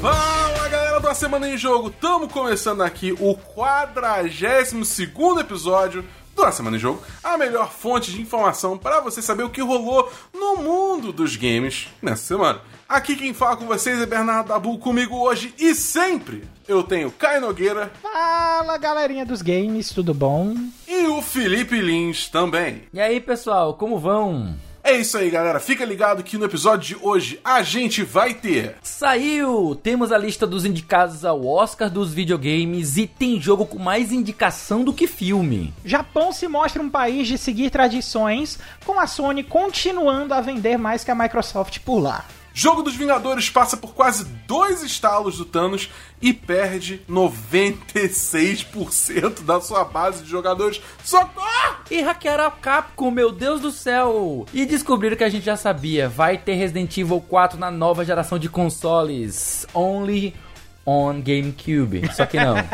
Fala galera do A Semana em Jogo, estamos começando aqui o 42 episódio do A Semana em Jogo, a melhor fonte de informação para você saber o que rolou no mundo dos games nessa semana. Aqui quem fala com vocês é Bernardo Dabu, comigo hoje e sempre eu tenho Caio Nogueira Fala galerinha dos games, tudo bom? e o Felipe Lins também. E aí, pessoal, como vão? É isso aí galera, fica ligado que no episódio de hoje a gente vai ter Saiu! Temos a lista dos indicados ao Oscar dos videogames e tem jogo com mais indicação do que filme. Japão se mostra um país de seguir tradições, com a Sony continuando a vender mais que a Microsoft por lá. Jogo dos Vingadores passa por quase dois estalos do Thanos e perde 96% da sua base de jogadores. Socorro! E hackearam a Capcom, meu Deus do céu! E descobriram que a gente já sabia, vai ter Resident Evil 4 na nova geração de consoles. Only on GameCube. Só que não.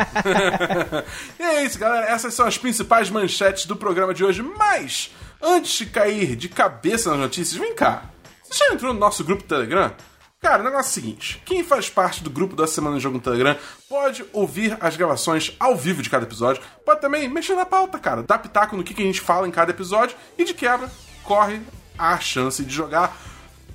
E é isso, galera. Essas são as principais manchetes do programa de hoje. Mas, antes de cair de cabeça nas notícias, vem cá. Você já entrou no nosso grupo do Telegram? Cara, o negócio é o seguinte: quem faz parte do grupo da Semana de Jogo no Telegram pode ouvir as gravações ao vivo de cada episódio, pode também mexer na pauta, cara, dar pitaco no que que a gente fala em cada episódio e de quebra corre a chance de jogar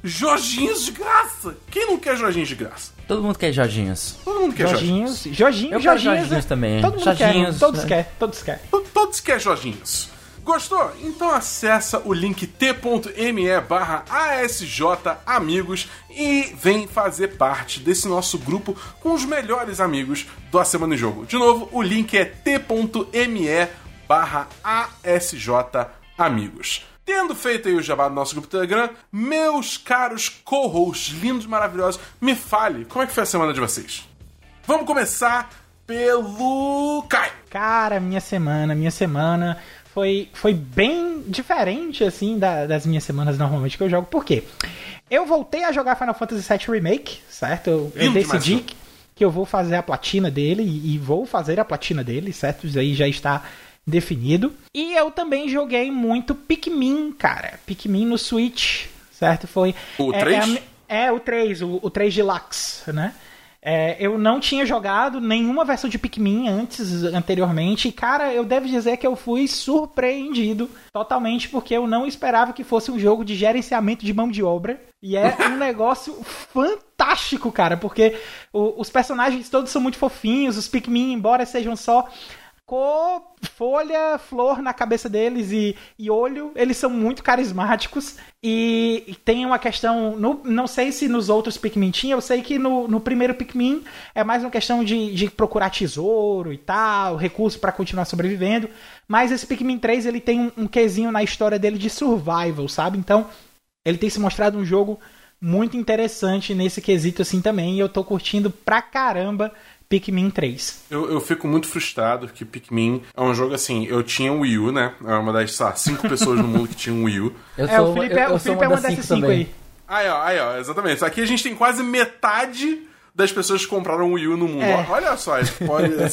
Jorginhos de graça. Quem não quer Jorginhos de graça? Todo mundo quer Jorginhos. Todo mundo quer Jorginhos. Jorginhos, Jorginho, Eu quero Jorginhos, Jorginhos também. Todo mundo Jorginhos, quer, todos né? quer, todos quer. To- Todos querem Jorginhos. Gostou? Então acessa o link t.me barra ASJ Amigos e vem fazer parte desse nosso grupo com os melhores amigos do A Semana em Jogo. De novo, o link é t.me barra ASJ Amigos. Tendo feito aí o jabá do nosso grupo Telegram, meus caros co-hosts, lindos, maravilhosos, me fale, como é que foi a semana de vocês? Vamos começar pelo Kai. Cara, minha semana, minha semana foi, foi bem diferente, assim, da- das minhas semanas normalmente que eu jogo. Por quê? Eu voltei a jogar Final Fantasy VII Remake, certo? Eu, eu decidi que, que eu vou fazer a platina dele e, e vou fazer a platina dele, certo? Isso aí já está definido. E eu também joguei muito Pikmin, cara. Pikmin no Switch, certo? Foi... O é- 3? É, mi- é, o 3, o, o 3 Deluxe, né? É, eu não tinha jogado nenhuma versão de Pikmin antes, anteriormente, e cara, eu devo dizer que eu fui surpreendido totalmente, porque eu não esperava que fosse um jogo de gerenciamento de mão de obra. E é um negócio fantástico, cara, porque o- os personagens todos são muito fofinhos, os Pikmin, embora sejam só cor, folha, flor na cabeça deles e, e olho, eles são muito carismáticos. E, e tem uma questão. no- não sei se nos outros Pikmin tinha, eu sei que no, no primeiro Pikmin é mais uma questão de, de procurar tesouro e tal, recurso pra continuar sobrevivendo. Mas esse Pikmin 3 ele tem um, um quesinho na história dele de survival, sabe? Então ele tem se mostrado um jogo muito interessante nesse quesito assim também. E eu tô curtindo pra caramba Pikmin 3. Eu, eu fico muito frustrado que Pikmin é um jogo assim. Eu tinha um Wii U, né? É uma das, sei lá, cinco pessoas no mundo que tinha um Wii U. Eu É, o Felipe, eu, é, eu o sou Felipe é uma uma das dessas cinco aí. Aí, ó, aí, ó, exatamente. Aqui a gente tem quase metade das pessoas que compraram um Wii U no mundo. É. Olha só, esse,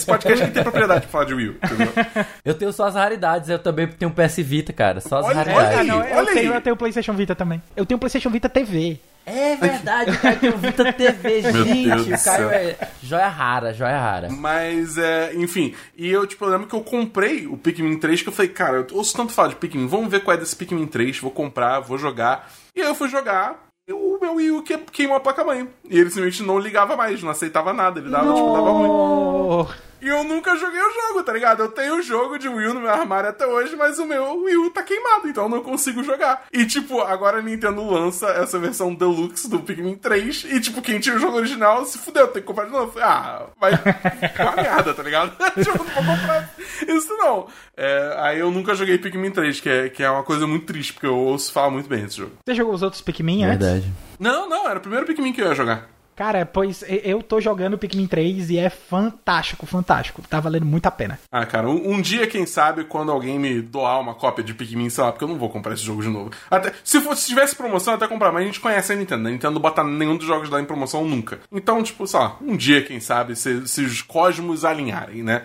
podcast aqui tem propriedade pra falar de Wii U, entendeu? Eu tenho só as raridades, eu também tenho um PS Vita, cara. Só as Olha- raridades. olha aí, olha eu, tenho, eu tenho PlayStation Vita também. Eu tenho PlayStation Vita TV. É verdade, cara, tem o Vita TV, Meu gente. O Caio céu. é joia rara, joia rara. Mas, é, enfim. E eu, tipo, eu lembro que eu comprei o Pikmin 3, que eu falei, cara, eu ouço tanto falar de Pikmin, vamos ver qual é desse Pikmin 3, vou comprar, vou jogar. E aí eu fui jogar, e o meu Wii U que- queimou a placa-mãe. E ele simplesmente não ligava mais, não aceitava nada, ele dava, tipo, dava ruim. E eu nunca joguei o jogo, tá ligado? Eu tenho o jogo de Wii U no meu armário até hoje, mas o meu Wii U tá queimado, então eu não consigo jogar. E, tipo, agora a Nintendo lança essa versão Deluxe do Pikmin 3, e, tipo, quem tinha o jogo original se fudeu, tem que comprar de novo. Ah, vai ficar uma merda, tá ligado? tipo, não vou comprar isso não. É, aí eu nunca joguei Pikmin 3, que é, que é uma coisa muito triste, porque eu ouço falar muito bem desse jogo. Você jogou os outros Pikmin antes? Verdade. Não, não, era o primeiro Pikmin que eu ia jogar. Cara, pois eu tô jogando Pikmin 3 e é fantástico, fantástico. Tá valendo muito a pena. Ah, cara, um, um, dia, quem sabe, quando alguém me doar uma cópia de Pikmin, sei lá, porque eu não vou comprar esse jogo de novo. Até, se, fosse, se tivesse promoção, eu até comprar, mas a gente conhece a Nintendo. A Nintendo não bota nenhum dos jogos lá em promoção nunca. Então, tipo, sei lá, um dia, quem sabe, se, se os cosmos alinharem, né?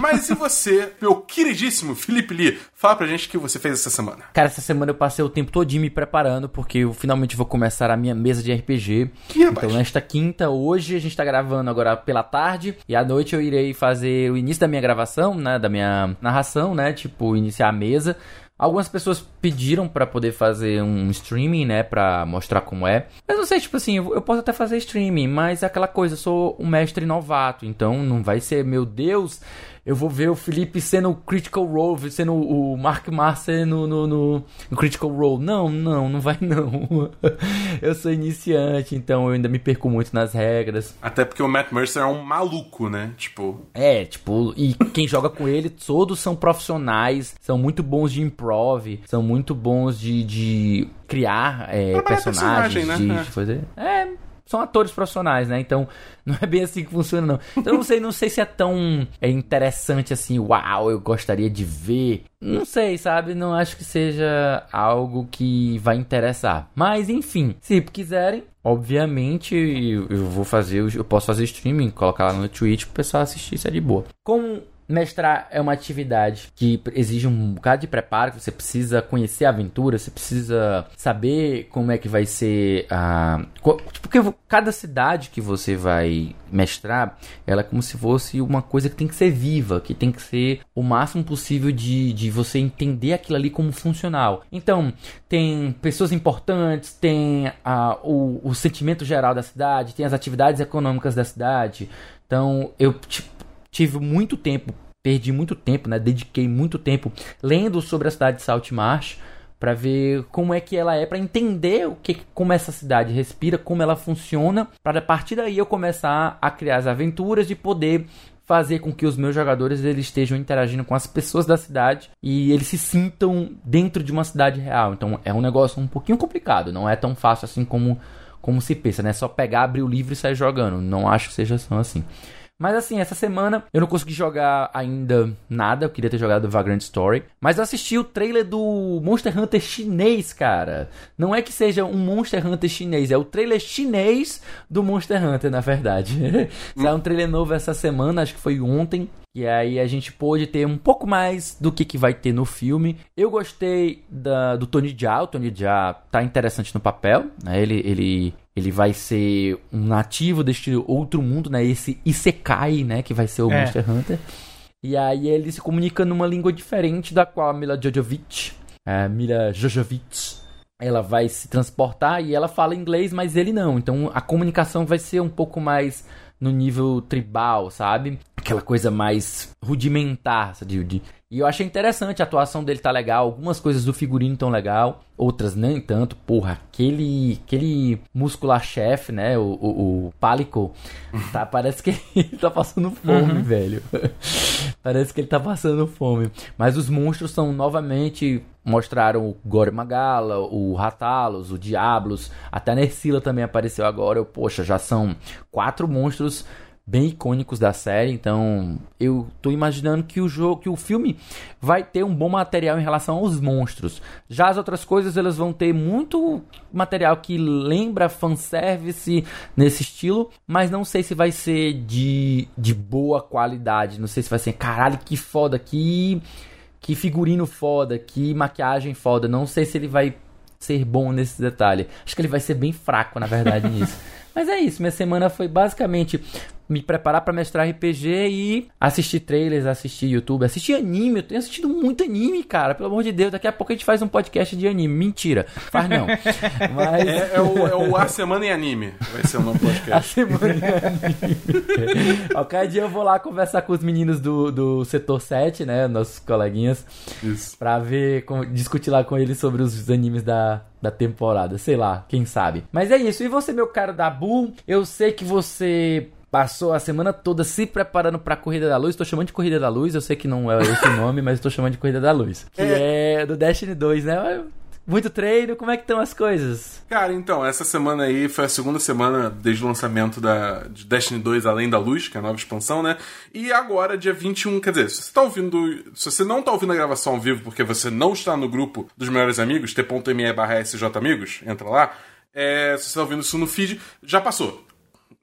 Mas e você, meu queridíssimo Felipe Lee, fala pra gente o que você fez essa semana. Cara, essa semana eu passei o tempo todinho me preparando, porque eu finalmente vou começar a minha mesa de RPG. Que então, nesta quinta, hoje, a gente tá gravando agora pela tarde, e à noite eu irei fazer o início da minha gravação, né, da minha narração, né, tipo, iniciar a mesa. Algumas pessoas pediram para poder fazer um streaming, né, para mostrar como é. Mas não sei, tipo assim, eu, posso até fazer streaming, mas é aquela coisa, eu sou um mestre novato, então não vai ser, meu Deus, eu vou ver o Felipe sendo o Critical Role, sendo o Mark Marcer no, no, no, no, Critical Role. Não, não, não vai não. eu sou iniciante, então eu ainda me perco muito nas regras. Até porque o Matt Mercer é um maluco, né? Tipo. É, tipo, e quem joga com ele, todos são profissionais, são muito bons de improv, são muito bons de, de criar é, personagens, né? de, de fazer. É, são atores profissionais, né? Então, não é bem assim que funciona, não. Então, não sei, não sei se é tão é interessante assim, uau, eu gostaria de ver. Não sei, sabe? Não acho que seja algo que vai interessar. Mas, enfim, se quiserem, obviamente eu vou fazer, eu posso fazer streaming, colocar lá no Twitch pro pessoal assistir, isso é de boa. Como Mestrar é uma atividade que exige um bocado de preparo, você precisa conhecer a aventura, você precisa saber como é que vai ser a. Porque cada cidade que você vai mestrar, ela é como se fosse uma coisa que tem que ser viva, que tem que ser o máximo possível de, de você entender aquilo ali como funcional. Então, tem pessoas importantes, tem a, o, o sentimento geral da cidade, tem as atividades econômicas da cidade. Então, eu tipo, tive muito tempo, perdi muito tempo, né? Dediquei muito tempo lendo sobre a cidade de Saltmarsh para ver como é que ela é, para entender o que como essa cidade respira, como ela funciona, para a partir daí eu começar a criar as aventuras de poder fazer com que os meus jogadores eles estejam interagindo com as pessoas da cidade e eles se sintam dentro de uma cidade real. Então é um negócio um pouquinho complicado, não é tão fácil assim como como se pensa, né? Só pegar, abrir o livro e sair jogando. Não acho que seja só assim. Mas assim, essa semana eu não consegui jogar ainda nada. Eu queria ter jogado Vagrant Story. Mas eu assisti o trailer do Monster Hunter chinês, cara. Não é que seja um Monster Hunter chinês, é o trailer chinês do Monster Hunter, na verdade. Saiu um trailer novo essa semana, acho que foi ontem. E aí a gente pôde ter um pouco mais do que, que vai ter no filme. Eu gostei da, do Tony Jaa. O Tony Jaa tá interessante no papel. Né? Ele, ele, ele vai ser um nativo deste outro mundo, né? Esse Isekai, né? Que vai ser o é. Monster Hunter. E aí ele se comunica numa língua diferente da qual a Mila Jojovic, a Mila Jojovic, ela vai se transportar e ela fala inglês, mas ele não. Então a comunicação vai ser um pouco mais no nível tribal, sabe? Aquela coisa mais rudimentar, sabe? De, e eu achei interessante, a atuação dele tá legal, algumas coisas do figurino tão legal, outras nem tanto. Porra, aquele aquele muscular-chefe, né, o, o, o Pálico, tá, parece que ele tá passando fome, uhum. velho. parece que ele tá passando fome. Mas os monstros são novamente mostraram o Gore Magala, o Ratalos, o Diablos, até a Nersila também apareceu agora. Eu, poxa, já são quatro monstros bem icônicos da série, então eu tô imaginando que o jogo, que o filme vai ter um bom material em relação aos monstros. Já as outras coisas elas vão ter muito material que lembra fanservice nesse estilo, mas não sei se vai ser de, de boa qualidade, não sei se vai ser caralho que foda, que que figurino foda, que maquiagem foda, não sei se ele vai ser bom nesse detalhe. Acho que ele vai ser bem fraco, na verdade, nisso. Mas é isso, minha semana foi basicamente me preparar para mestrar RPG e assistir trailers, assistir YouTube, assistir anime. Eu tenho assistido muito anime, cara. Pelo amor de Deus, daqui a pouco a gente faz um podcast de anime. Mentira, faz não. Mas... É, é, o, é o A Semana em Anime. Vai ser o novo podcast. A Semana em Anime. Qualquer dia eu vou lá conversar com os meninos do, do setor 7, né? Nossos coleguinhas. Isso. Pra ver, discutir lá com eles sobre os animes da, da temporada. Sei lá, quem sabe. Mas é isso. E você, meu caro Dabu, eu sei que você passou a semana toda se preparando para a Corrida da Luz. Tô chamando de Corrida da Luz, eu sei que não é esse o nome, mas estou chamando de Corrida da Luz. Que é, é do Destiny 2, né? Muito treino, como é que estão as coisas? Cara, então, essa semana aí foi a segunda semana desde o lançamento da, de Destiny 2 Além da Luz, que é a nova expansão, né? E agora, dia 21, quer dizer, se você tá ouvindo. Se você não tá ouvindo a gravação ao vivo porque você não está no grupo dos melhores amigos, t.me barra Amigos, entra lá. É, se você tá ouvindo isso no feed, já passou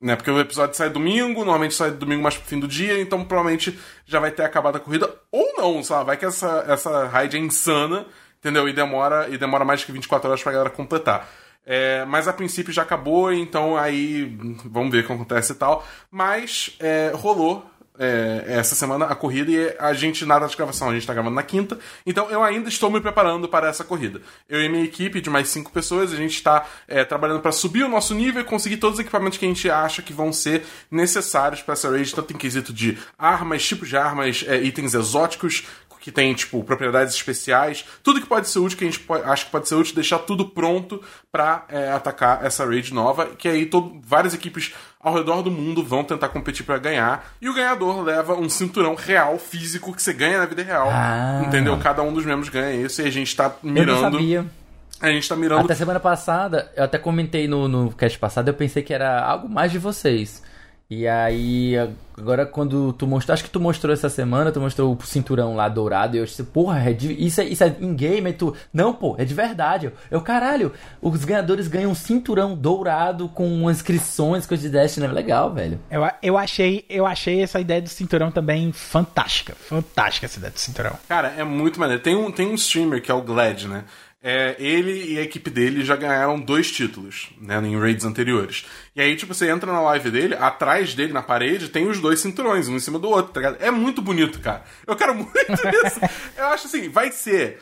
né? Porque o episódio sai domingo, normalmente sai domingo mais pro fim do dia, então provavelmente já vai ter acabado a corrida. Ou não, sabe? Vai que essa, essa raid é insana, entendeu? E demora, e demora mais que 24 horas pra galera completar. É, mas a princípio já acabou, então aí vamos ver o que acontece e tal. Mas é, rolou é, essa semana a corrida e a gente, nada de gravação, a gente tá gravando na quinta, então eu ainda estou me preparando para essa corrida. Eu e minha equipe de mais cinco pessoas, a gente está é, trabalhando para subir o nosso nível e conseguir todos os equipamentos que a gente acha que vão ser necessários para essa raid, tanto em quesito de armas, tipos de armas, é, itens exóticos, que tem, tipo, propriedades especiais, tudo que pode ser útil, que a gente pode, acha que pode ser útil, deixar tudo pronto para é, atacar essa raid nova, que aí todo, várias equipes ao redor do mundo vão tentar competir para ganhar, e o ganhador leva um cinturão real, físico, que você ganha na vida real, ah. entendeu? Cada um dos membros ganha isso, e a gente tá mirando... Eu não sabia. A gente tá mirando. Até semana passada, eu até comentei no, no cast passado, eu pensei que era algo mais de vocês. E aí, agora quando tu mostrou, acho que tu mostrou essa semana, tu mostrou o cinturão lá dourado, e eu disse, porra, é de, isso, é, isso é in-game, tu, não, pô, é de verdade. Eu, eu, caralho, os ganhadores ganham um cinturão dourado com inscrições, coisas de Destiny, é legal, velho. Eu, eu, achei, eu achei essa ideia do cinturão também fantástica, fantástica essa ideia do cinturão. Cara, é muito maneiro. Tem um, tem um streamer que é o Glad, né? É, ele e a equipe dele já ganharam dois títulos, né, em raids anteriores. E aí, tipo, você entra na live dele, atrás dele, na parede, tem os dois cinturões, um em cima do outro, tá ligado? É muito bonito, cara. Eu quero muito isso. Eu acho assim, vai ser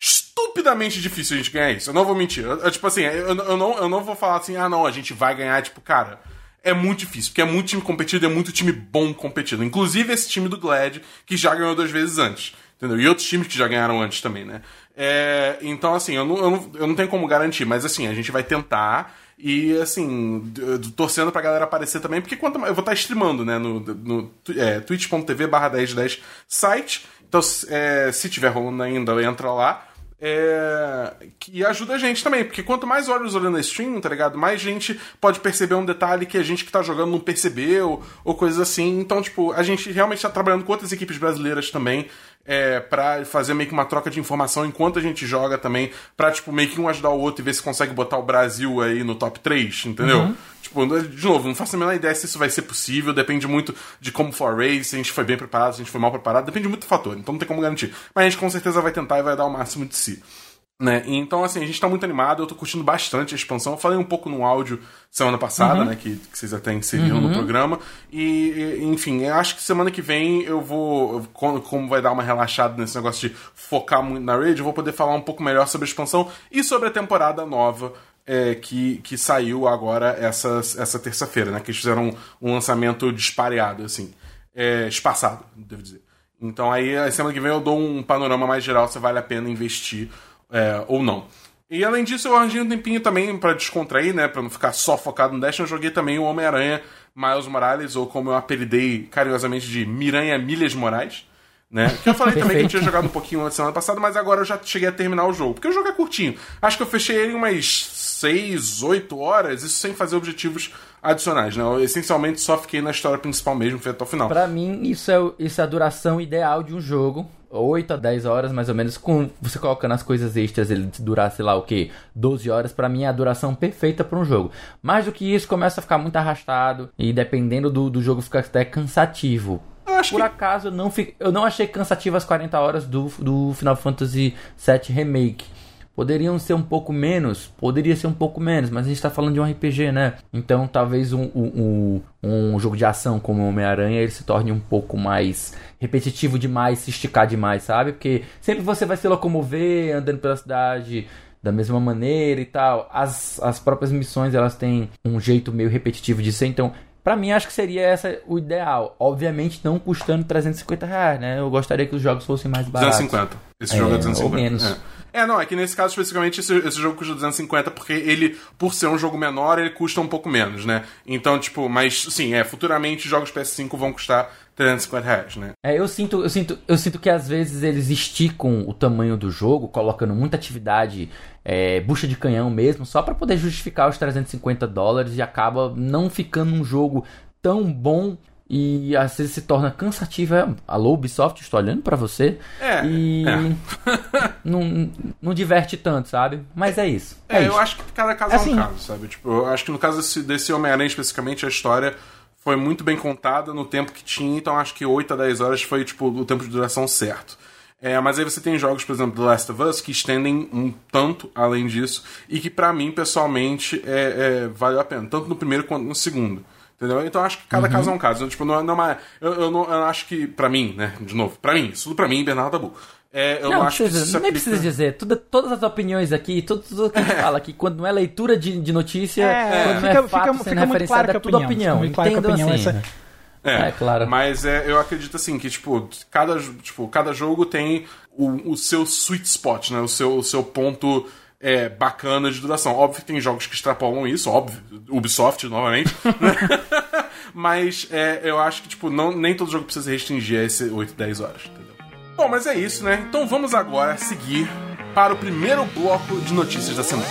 estupidamente difícil a gente ganhar isso. Eu não vou mentir. Eu, eu, tipo assim, eu, eu, não, eu não vou falar assim, ah, não, a gente vai ganhar, tipo, cara. É muito difícil, porque é muito time competido é muito time bom competido. Inclusive esse time do Glad, que já ganhou duas vezes antes. Entendeu? E outros times que já ganharam antes também, né? É, então, assim, eu não, eu, não, eu não tenho como garantir, mas assim, a gente vai tentar. E assim, torcendo pra galera aparecer também, porque quanto eu vou estar streamando, né, no, no é, twitch.tv barra 1010 site. Então, é, se tiver rolando ainda, entra lá. É, e ajuda a gente também, porque quanto mais olhos olhando a stream, tá ligado? Mais gente pode perceber um detalhe que a gente que tá jogando não percebeu, ou coisas assim. Então, tipo, a gente realmente tá trabalhando com outras equipes brasileiras também é, para fazer meio que uma troca de informação enquanto a gente joga também, pra, tipo, meio que um ajudar o outro e ver se consegue botar o Brasil aí no top 3, entendeu? Uhum. Tipo, de novo, não faço a menor ideia se isso vai ser possível, depende muito de como for a race, se a gente foi bem preparado, se a gente foi mal preparado, depende muito do fator, então não tem como garantir. Mas a gente com certeza vai tentar e vai dar o máximo de si. Né? Então, assim, a gente tá muito animado, eu tô curtindo bastante a expansão. Eu falei um pouco no áudio semana passada, uhum. né? Que, que, vocês até inseriram uhum. no programa. E, enfim, acho que semana que vem eu vou. Como vai dar uma relaxada nesse negócio de focar muito na raid, eu vou poder falar um pouco melhor sobre a expansão e sobre a temporada nova. É, que, que saiu agora essa, essa terça-feira, né? Que eles fizeram um, um lançamento dispareado, assim. É, espaçado, devo dizer. Então aí, a semana que vem eu dou um panorama mais geral se vale a pena investir é, ou não. E além disso, eu arranjei um tempinho também para descontrair, né? Pra não ficar só focado no Destiny, eu joguei também o Homem-Aranha Miles Morales, ou como eu apelidei carinhosamente de Miranha Milhas Morais. Né? Que eu falei também que eu tinha jogado um pouquinho na semana passada, mas agora eu já cheguei a terminar o jogo. Porque o jogo é curtinho. Acho que eu fechei ele em umas 6, 8 horas, isso sem fazer objetivos adicionais, né? Eu essencialmente só fiquei na história principal mesmo, feito até o final. Pra mim, isso é, isso é a duração ideal de um jogo. 8 a 10 horas, mais ou menos, com você colocando as coisas extras, ele durar, sei lá, o que, 12 horas, para mim é a duração perfeita para um jogo. Mais do que isso, começa a ficar muito arrastado, e dependendo do, do jogo, fica até cansativo. Por que... acaso, eu não, fi... eu não achei cansativo as 40 horas do, do Final Fantasy VII Remake. Poderiam ser um pouco menos, poderia ser um pouco menos, mas a gente tá falando de um RPG, né? Então talvez um, um, um, um jogo de ação como Homem-Aranha ele se torne um pouco mais repetitivo demais, se esticar demais, sabe? Porque sempre você vai se locomover andando pela cidade da mesma maneira e tal. As, as próprias missões elas têm um jeito meio repetitivo de ser, então para mim, acho que seria essa o ideal. Obviamente, não custando 350 reais, né? Eu gostaria que os jogos fossem mais baratos. 250. Esse jogo é 250. Ou menos. É. É, não, é que nesse caso especificamente esse, esse, jogo custa 250 porque ele, por ser um jogo menor, ele custa um pouco menos, né? Então, tipo, mas sim, é, futuramente jogos PS5 vão custar 350 reais, né? É, eu sinto, eu sinto, eu sinto que às vezes eles esticam o tamanho do jogo, colocando muita atividade, é, bucha de canhão mesmo, só para poder justificar os 350 dólares e acaba não ficando um jogo tão bom e às vezes se torna cansativa. Alô, Ubisoft, estou olhando para você. É. E é. não, não diverte tanto, sabe? Mas é isso. É, é isso. eu acho que cada caso assim, é um caso, sabe? Tipo, eu acho que no caso desse, desse Homem-Aranha especificamente, a história foi muito bem contada no tempo que tinha, então acho que 8 a 10 horas foi tipo o tempo de duração certo. É, mas aí você tem jogos, por exemplo, The Last of Us, que estendem um tanto além disso, e que para mim, pessoalmente, é, é, valeu a pena, tanto no primeiro quanto no segundo. Entendeu? Então acho que cada uhum. caso é um caso. Então, tipo, não, não é, eu, eu, não, eu acho que, pra mim, né, de novo, pra mim, isso tudo pra mim, Bernardo Tabu. É, eu não, não acho precisa, que nem aplica... precisa dizer. Tudo, todas as opiniões aqui, tudo, tudo que a gente é. fala aqui, quando não é leitura de, de notícia, é, quando fica, não é fato fica, sendo fica referenciada, claro é tudo opinião. opinião. Muito claro Entendo opinião, assim. Essa... É, é, claro. Mas é, eu acredito assim que, tipo, cada, tipo, cada jogo tem o, o seu sweet spot, né? O seu, o seu ponto é, bacana de duração. Óbvio que tem jogos que extrapolam isso, óbvio. Ubisoft, novamente. mas é, eu acho que, tipo, não, nem todo jogo precisa restringir a esse 8, 10 horas, entendeu? Bom, mas é isso, né? Então vamos agora seguir para o primeiro bloco de notícias da semana.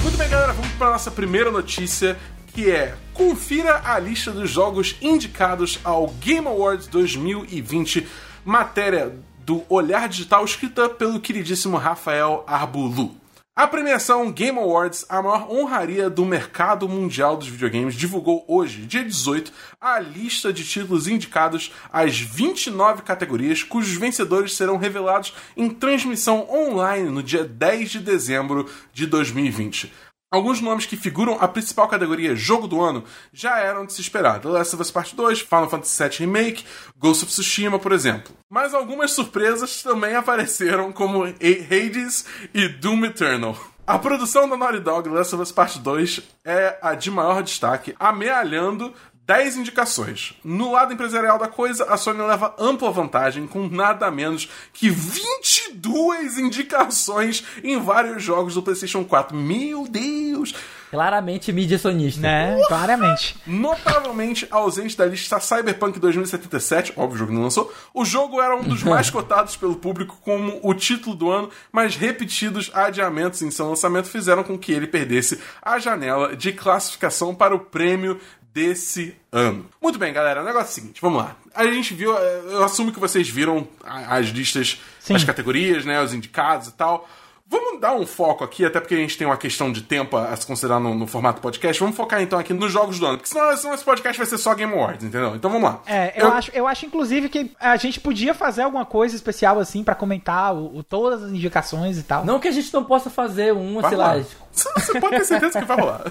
Muito bem, galera, vamos para a nossa primeira notícia, que é confira a lista dos jogos indicados ao Game Awards 2020, matéria do Olhar Digital escrita pelo queridíssimo Rafael Arbulu. A premiação Game Awards, a maior honraria do mercado mundial dos videogames, divulgou hoje, dia 18, a lista de títulos indicados às 29 categorias, cujos vencedores serão revelados em transmissão online no dia 10 de dezembro de 2020. Alguns nomes que figuram a principal categoria Jogo do Ano já eram de se esperar. The Last of Us Part 2, Final Fantasy VII Remake, Ghost of Tsushima, por exemplo. Mas algumas surpresas também apareceram, como Hades e Doom Eternal. A produção da Naughty Dog Last of Us Part 2 é a de maior destaque, amealhando 10 indicações. No lado empresarial da coisa, a Sony leva ampla vantagem com nada menos que 22 indicações em vários jogos do PlayStation 4. Meu Deus! Claramente mídia sonista. Né? Porra! Claramente. Notavelmente ausente da lista Cyberpunk 2077, óbvio, o jogo não lançou. O jogo era um dos mais cotados pelo público como o título do ano, mas repetidos adiamentos em seu lançamento fizeram com que ele perdesse a janela de classificação para o prêmio desse ano. Muito bem, galera. O negócio é o seguinte, vamos lá. A gente viu, eu assumo que vocês viram as listas Sim. das categorias, né? Os indicados e tal. Vamos dar um foco aqui, até porque a gente tem uma questão de tempo a se considerar no, no, formato podcast. Vamos focar então aqui nos jogos do ano, porque senão, senão esse podcast vai ser só Game Awards, entendeu? Então vamos lá. É, eu, eu... Acho, eu acho inclusive que a gente podia fazer alguma coisa especial assim para comentar o, o, todas as indicações e tal. Não que a gente não possa fazer um, sei lá. Você pode ter certeza que vai rolar.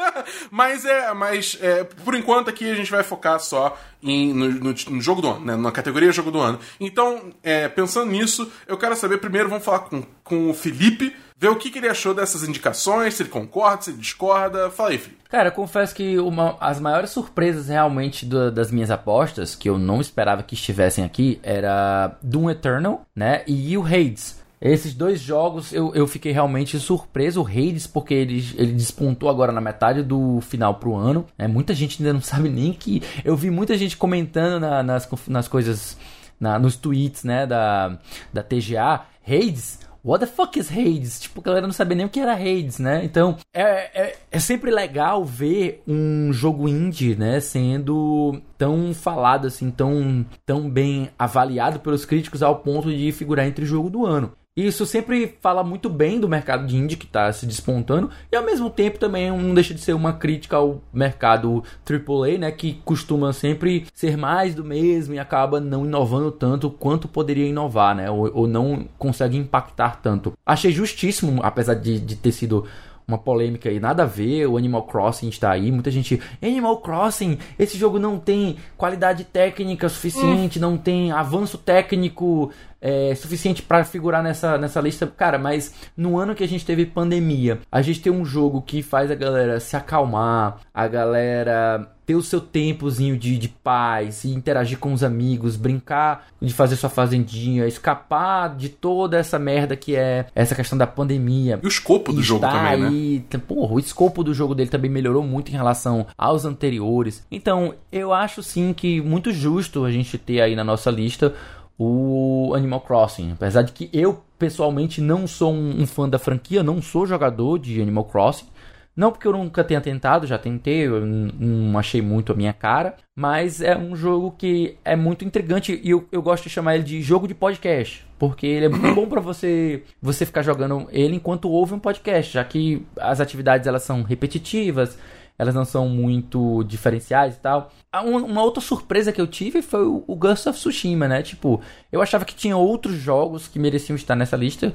mas é, mas é, por enquanto aqui a gente vai focar só em, no, no, no, jogo do ano, né? na categoria jogo do ano. Então, é, pensando nisso, eu quero saber primeiro, vamos falar com, com o Felipe, ver o que, que ele achou dessas indicações, se ele concorda, se ele discorda. Fala aí, Felipe. Cara, confesso que uma, as maiores surpresas realmente do, das minhas apostas, que eu não esperava que estivessem aqui, era Doom Eternal, né? E o Hades. Esses dois jogos eu, eu fiquei realmente surpreso. O Hades, porque ele, ele despontou agora na metade do final pro ano. É, muita gente ainda não sabe nem que. Eu vi muita gente comentando na, nas, nas coisas. Na, nos tweets, né, da, da TGA. Hades, what the fuck is Hades? Tipo, a galera não sabia nem o que era Hades, né? Então, é, é, é, sempre legal ver um jogo indie, né, sendo tão falado assim, tão, tão bem avaliado pelos críticos ao ponto de figurar entre o jogo do ano. Isso sempre fala muito bem do mercado de indie que está se despontando e ao mesmo tempo também não deixa de ser uma crítica ao mercado AAA, né, que costuma sempre ser mais do mesmo e acaba não inovando tanto quanto poderia inovar, né, ou, ou não consegue impactar tanto. Achei justíssimo, apesar de, de ter sido uma polêmica aí, nada a ver, o Animal Crossing está aí, muita gente, Animal Crossing, esse jogo não tem qualidade técnica suficiente, hum. não tem avanço técnico é, suficiente para figurar nessa, nessa lista. Cara, mas no ano que a gente teve pandemia, a gente tem um jogo que faz a galera se acalmar, a galera ter o seu tempozinho de, de paz, interagir com os amigos, brincar de fazer sua fazendinha, escapar de toda essa merda que é essa questão da pandemia. E o escopo do jogo também, aí, né? Porra, o escopo do jogo dele também melhorou muito em relação aos anteriores. Então, eu acho sim que muito justo a gente ter aí na nossa lista o Animal Crossing. Apesar de que eu, pessoalmente, não sou um, fã da franquia, não sou jogador de Animal Crossing. Não porque eu nunca tenha tentado, já tentei, eu não achei muito a minha cara, mas é um jogo que é muito intrigante e eu, eu gosto de chamar ele de jogo de podcast, porque ele é muito bom para você você ficar jogando ele enquanto ouve um podcast, já que as atividades elas são repetitivas, elas não são muito diferenciais e tal. Uma outra surpresa que eu tive foi o Ghost of Tsushima, né? Tipo, eu achava que tinha outros jogos que mereciam estar nessa lista.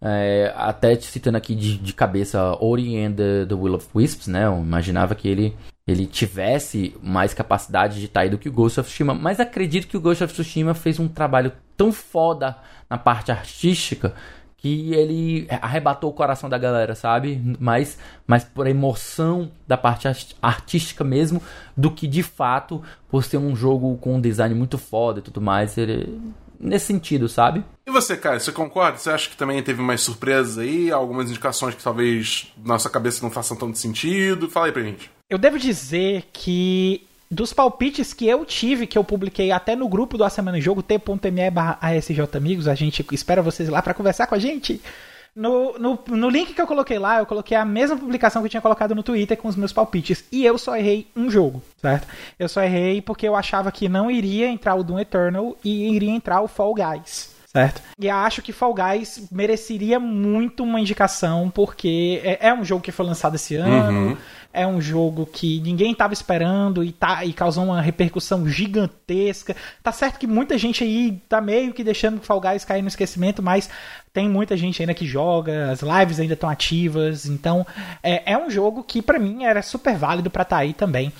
É, até citando aqui de, de cabeça Ori and the, the, Will of Wisps, né? Eu imaginava que ele, ele tivesse mais capacidade de estar aí do que o Ghost of Tsushima. Mas acredito que o Ghost of Tsushima fez um trabalho tão foda na parte artística que ele arrebatou o coração da galera, sabe? Mais, mais por emoção da parte artística mesmo, do que de fato por ser um jogo com um design muito foda e tudo mais. Ele, nesse sentido, sabe? E você, cara, você concorda? Você acha que também teve mais surpresas aí? Algumas indicações que talvez nossa cabeça não façam tanto sentido? Fala aí pra gente. Eu devo dizer que dos palpites que eu tive, que eu publiquei até no grupo do A Semana em Jogo, t.me Amigos, a gente espera vocês lá para conversar com a gente. No, no, no, link que eu coloquei lá, eu coloquei a mesma publicação que eu tinha colocado no Twitter com os meus palpites. E eu só errei um jogo, certo? Eu só errei porque eu achava que não iria entrar o Doom Eternal e iria entrar o Fall Guys. Certo? E acho que Fall Guys mereceria muito uma indicação, porque é, é um jogo que foi lançado esse ano. Uhum é um jogo que ninguém estava esperando e, tá, e causou uma repercussão gigantesca. Tá certo que muita gente aí tá meio que deixando o Fall Guys cair no esquecimento, mas tem muita gente ainda que joga, as lives ainda estão ativas, então é, é um jogo que para mim era super válido para estar tá aí também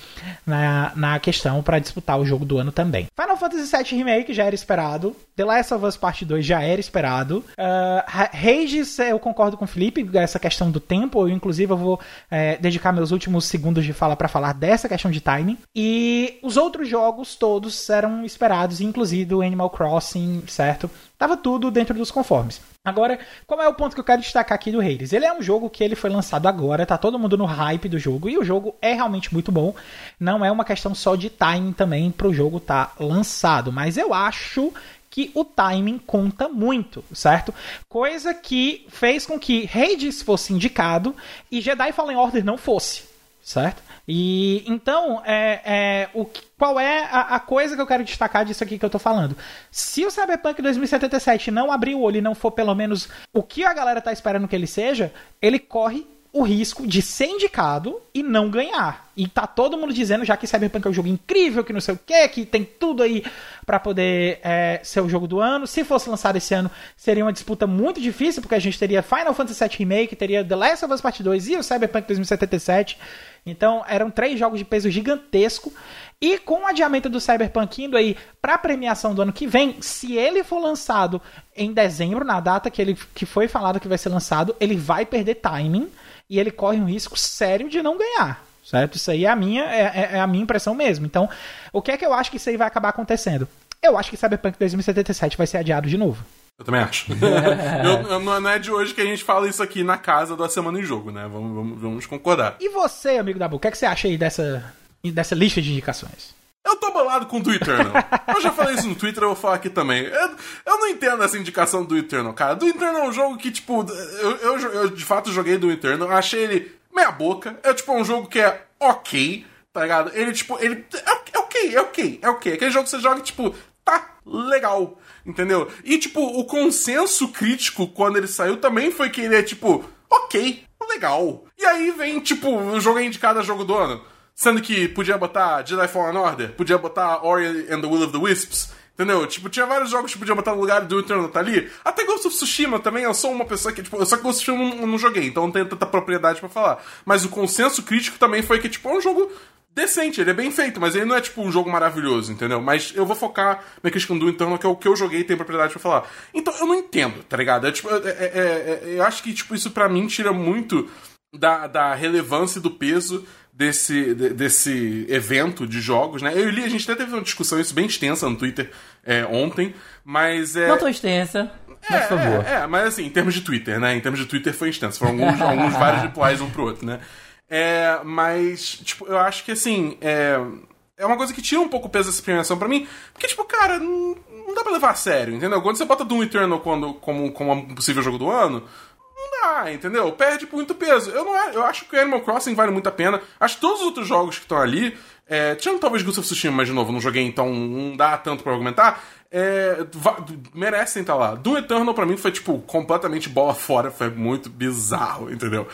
na, na questão para disputar o jogo do ano também. Final Fantasy VII Remake já era esperado, The Last of Us Part 2 já era esperado, uh, Rages eu concordo com o Felipe, essa questão do tempo, eu inclusive eu vou é, dedicar meus últimos segundos de fala para falar dessa questão de timing, e os outros jogos todos eram esperados, inclusive o Animal Crossing, certo? Tava tudo dentro dos conformes. Agora, qual é o ponto que eu quero destacar aqui do Hades? Ele é um jogo que ele foi lançado agora, tá todo mundo no hype do jogo, e o jogo é realmente muito bom. Não é uma questão só de timing também pro jogo estar tá lançado, mas eu acho que o timing conta muito, certo? Coisa que fez com que Hades fosse indicado e Jedi Fallen Order não fosse, certo? E então, é, é, o, qual é a, a, coisa que eu quero destacar disso aqui que eu tô falando? Se o Cyberpunk 2077 não abrir o olho e não for pelo menos o que a galera tá esperando que ele seja, ele corre o risco de ser indicado e não ganhar. E tá todo mundo dizendo já que Cyberpunk é um jogo incrível, que não sei o que, que tem tudo aí para poder é, ser o jogo do ano. Se fosse lançado esse ano, seria uma disputa muito difícil, porque a gente teria Final Fantasy VII Remake, teria The Last of Us Part 2 e o Cyberpunk 2077. Então eram três jogos de peso gigantesco. E com o adiamento do Cyberpunk indo aí para premiação do ano que vem, se ele for lançado em dezembro, na data que, ele, que foi falado que vai ser lançado, ele vai perder timing e ele corre um risco sério de não ganhar. Certo? Isso aí é a minha, é, é, é a minha impressão mesmo. Então, o que é que eu acho que isso aí vai acabar acontecendo? Eu acho que Cyberpunk 2077 vai ser adiado de novo. Eu também acho. eu, eu, não é de hoje que a gente fala isso aqui na casa da Semana em Jogo, né? Vamos, vamos, vamos concordar. E você, amigo da Bu, o que, é que você acha aí dessa, dessa lista de indicações? Eu tô bolado com o Eternal. eu já falei isso no Twitter, eu vou falar aqui também. Eu, eu não entendo essa indicação do Eternal, cara. Do Eternal é um jogo que, tipo, eu, eu, eu de fato joguei do Eternal, achei ele meia boca. É tipo um jogo que é ok, tá ligado? Ele, tipo, ele. É, é ok, é ok, é ok. Aquele jogo que você joga, tipo, tá legal, entendeu? E, tipo, o consenso crítico quando ele saiu também foi que ele é, tipo, ok, legal. E aí vem, tipo, o jogo é indicado a jogo do ano. Sendo que podia botar Jedi Fallen Order, podia botar Ori and the Will of the Wisps, entendeu? Tipo, tinha vários jogos que podia botar no lugar do Eternal tá ali. Até Ghost of Tsushima também, eu sou uma pessoa que, tipo, só que Ghost of Tsushima não, não joguei, então não tenho tanta propriedade para falar. Mas o consenso crítico também foi que, tipo, é um jogo decente, ele é bem feito, mas ele não é tipo um jogo maravilhoso, entendeu? Mas eu vou focar na questão do Eternal, que é o que eu joguei e tenho propriedade pra falar. Então eu não entendo, tá ligado? É, tipo, é, é, é, eu acho que tipo, isso para mim tira muito da, da relevância e do peso desse, de, desse evento de jogos, né? Eu e Li, a gente até teve uma discussão isso bem extensa no Twitter é, ontem, mas é... Não tão extensa. Mas foi boa. É, é, mas assim, em termos de Twitter, né? Em termos de Twitter foi extenso. Foram alguns, alguns vários replies um pro outro, né? É, mas, tipo, eu acho que assim. É, é uma coisa que tira um pouco o peso dessa premiação pra mim. Porque, tipo, cara, não, não dá pra levar a sério, entendeu? Quando você bota Doom Eternal quando, como, como um possível jogo do ano, dá, entendeu? Perde muito peso. Eu, não, eu acho que o Animal Crossing vale muito a pena. Acho que todos os outros jogos que estão ali. É, tirando talvez Ghost of Tsushima, mas de novo, não joguei, então não dá tanto pra argumentar. É, merecem estar lá. Doom Eternal pra mim foi, tipo, completamente bola fora. Foi muito bizarro, entendeu?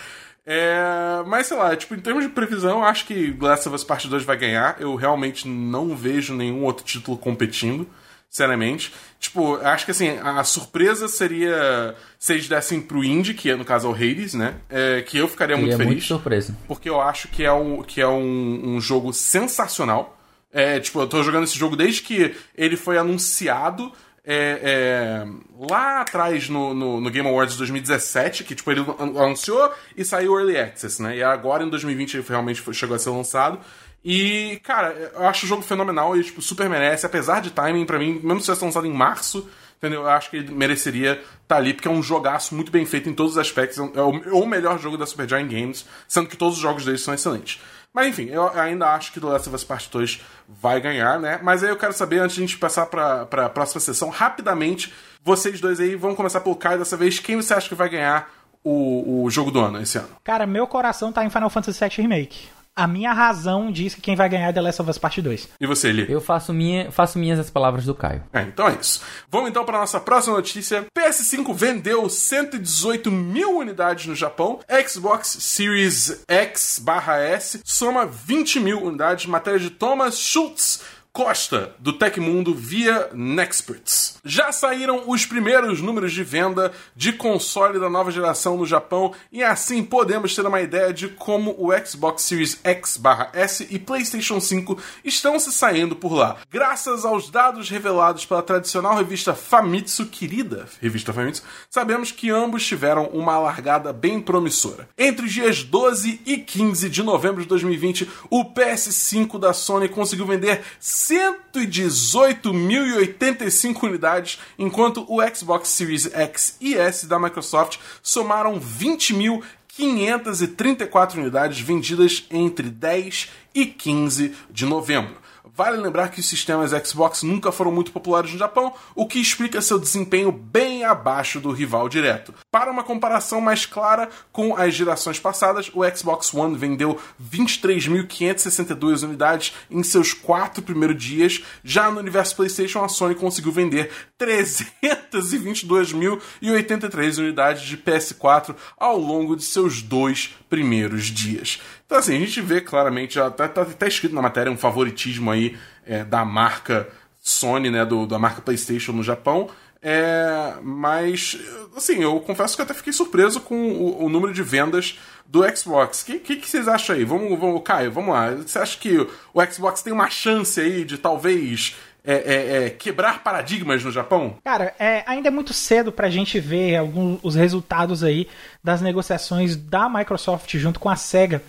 É, mas sei lá, tipo, em termos de previsão, acho que Last of Us Part 2 vai ganhar. Eu realmente não vejo nenhum outro título competindo, sinceramente. Tipo, acho que assim, a surpresa seria se eles dessem pro Indie, que é, no caso é o Hades, né? É, que eu ficaria muito feliz. Muito surpresa. Porque eu acho que é um, que é um, um jogo sensacional. É, tipo, eu tô jogando esse jogo desde que ele foi anunciado é, é, lá atrás no, no, no, Game Awards 2017, que tipo, ele anunciou e saiu Early Access, né? E agora em 2020 ele realmente foi, chegou a ser lançado. E, cara, eu acho o jogo fenomenal e, tipo, super merece, apesar de timing, para mim, mesmo se tivesse lançado em março, entendeu? Eu acho que ele mereceria estar tá ali, porque é um jogaço muito bem feito em todos os aspectos. É o, é o melhor jogo da Supergiant Games, sendo que todos os jogos deles são excelentes. Mas enfim, eu ainda acho que The Last of Us Part 2 vai ganhar, né? Mas aí eu quero saber, antes de a gente passar pra, pra próxima sessão, rapidamente, vocês dois aí vão começar pelo Caio dessa vez. Quem você acha que vai ganhar o, o jogo do ano esse ano? Cara, meu coração tá em Final Fantasy VII Remake a minha razão diz que quem vai ganhar é The Last of Us Part 2. E você, Eli? Eu faço, minha, faço minhas as palavras do Caio. É, então é isso. Vamos então para nossa próxima notícia. PS5 vendeu 118 mil unidades no Japão. Xbox Series X/S soma 20 mil unidades. Matéria de Thomas Schultz Costa, do Tecmundo, via Nexperts. Já saíram os primeiros números de venda de console da nova geração no Japão e assim podemos ter uma ideia de como o Xbox Series X/S e PlayStation 5 estão se saindo por lá. Graças aos dados revelados pela tradicional revista Famitsu, querida revista Famitsu, sabemos que ambos tiveram uma largada bem promissora. Entre os dias 12 e 15 de novembro de 2020, o PS5 da Sony conseguiu vender 118.085 unidades, enquanto o Xbox Series X e S da Microsoft somaram 20.534 unidades vendidas entre 10 e 15 de novembro. Vale lembrar que os sistemas Xbox nunca foram muito populares no Japão, o que explica seu desempenho bem abaixo do rival direto. Para uma comparação mais clara com as gerações passadas, o Xbox One vendeu 23.562 unidades em seus quatro primeiros dias. Já no universo PlayStation, a Sony conseguiu vender 322.083 unidades de PS4 ao longo de seus dois primeiros dias. Então, assim, a gente vê claramente, já tá, tá, tá escrito na matéria um favoritismo aí é, da marca Sony, né, do, da marca PlayStation no Japão. É, mas, assim, eu confesso que até fiquei surpreso com o, o número de vendas do Xbox. O que, que, que, vocês acham aí? Vamos, vamos, Caio, vamos lá. Você acha que o Xbox tem uma chance aí de talvez é, é, é, quebrar paradigmas no Japão? Cara, é, ainda é muito cedo pra gente ver alguns os resultados aí das negociações da Microsoft junto com a SEGA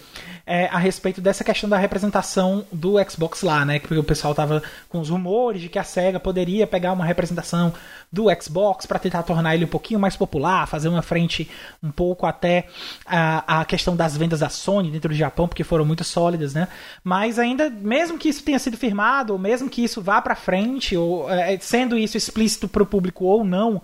é, a respeito dessa questão da representação do Xbox lá, né? Que o pessoal tava com os rumores de que a SEGA poderia pegar uma representação do Xbox para tentar tornar ele um pouquinho mais popular, fazer uma frente um pouco até a, a questão das vendas da Sony dentro do Japão, porque foram muito sólidas, né? Mas ainda, mesmo que isso tenha sido firmado, ou mesmo que isso vá para frente, ou é, sendo isso explícito para o público ou não,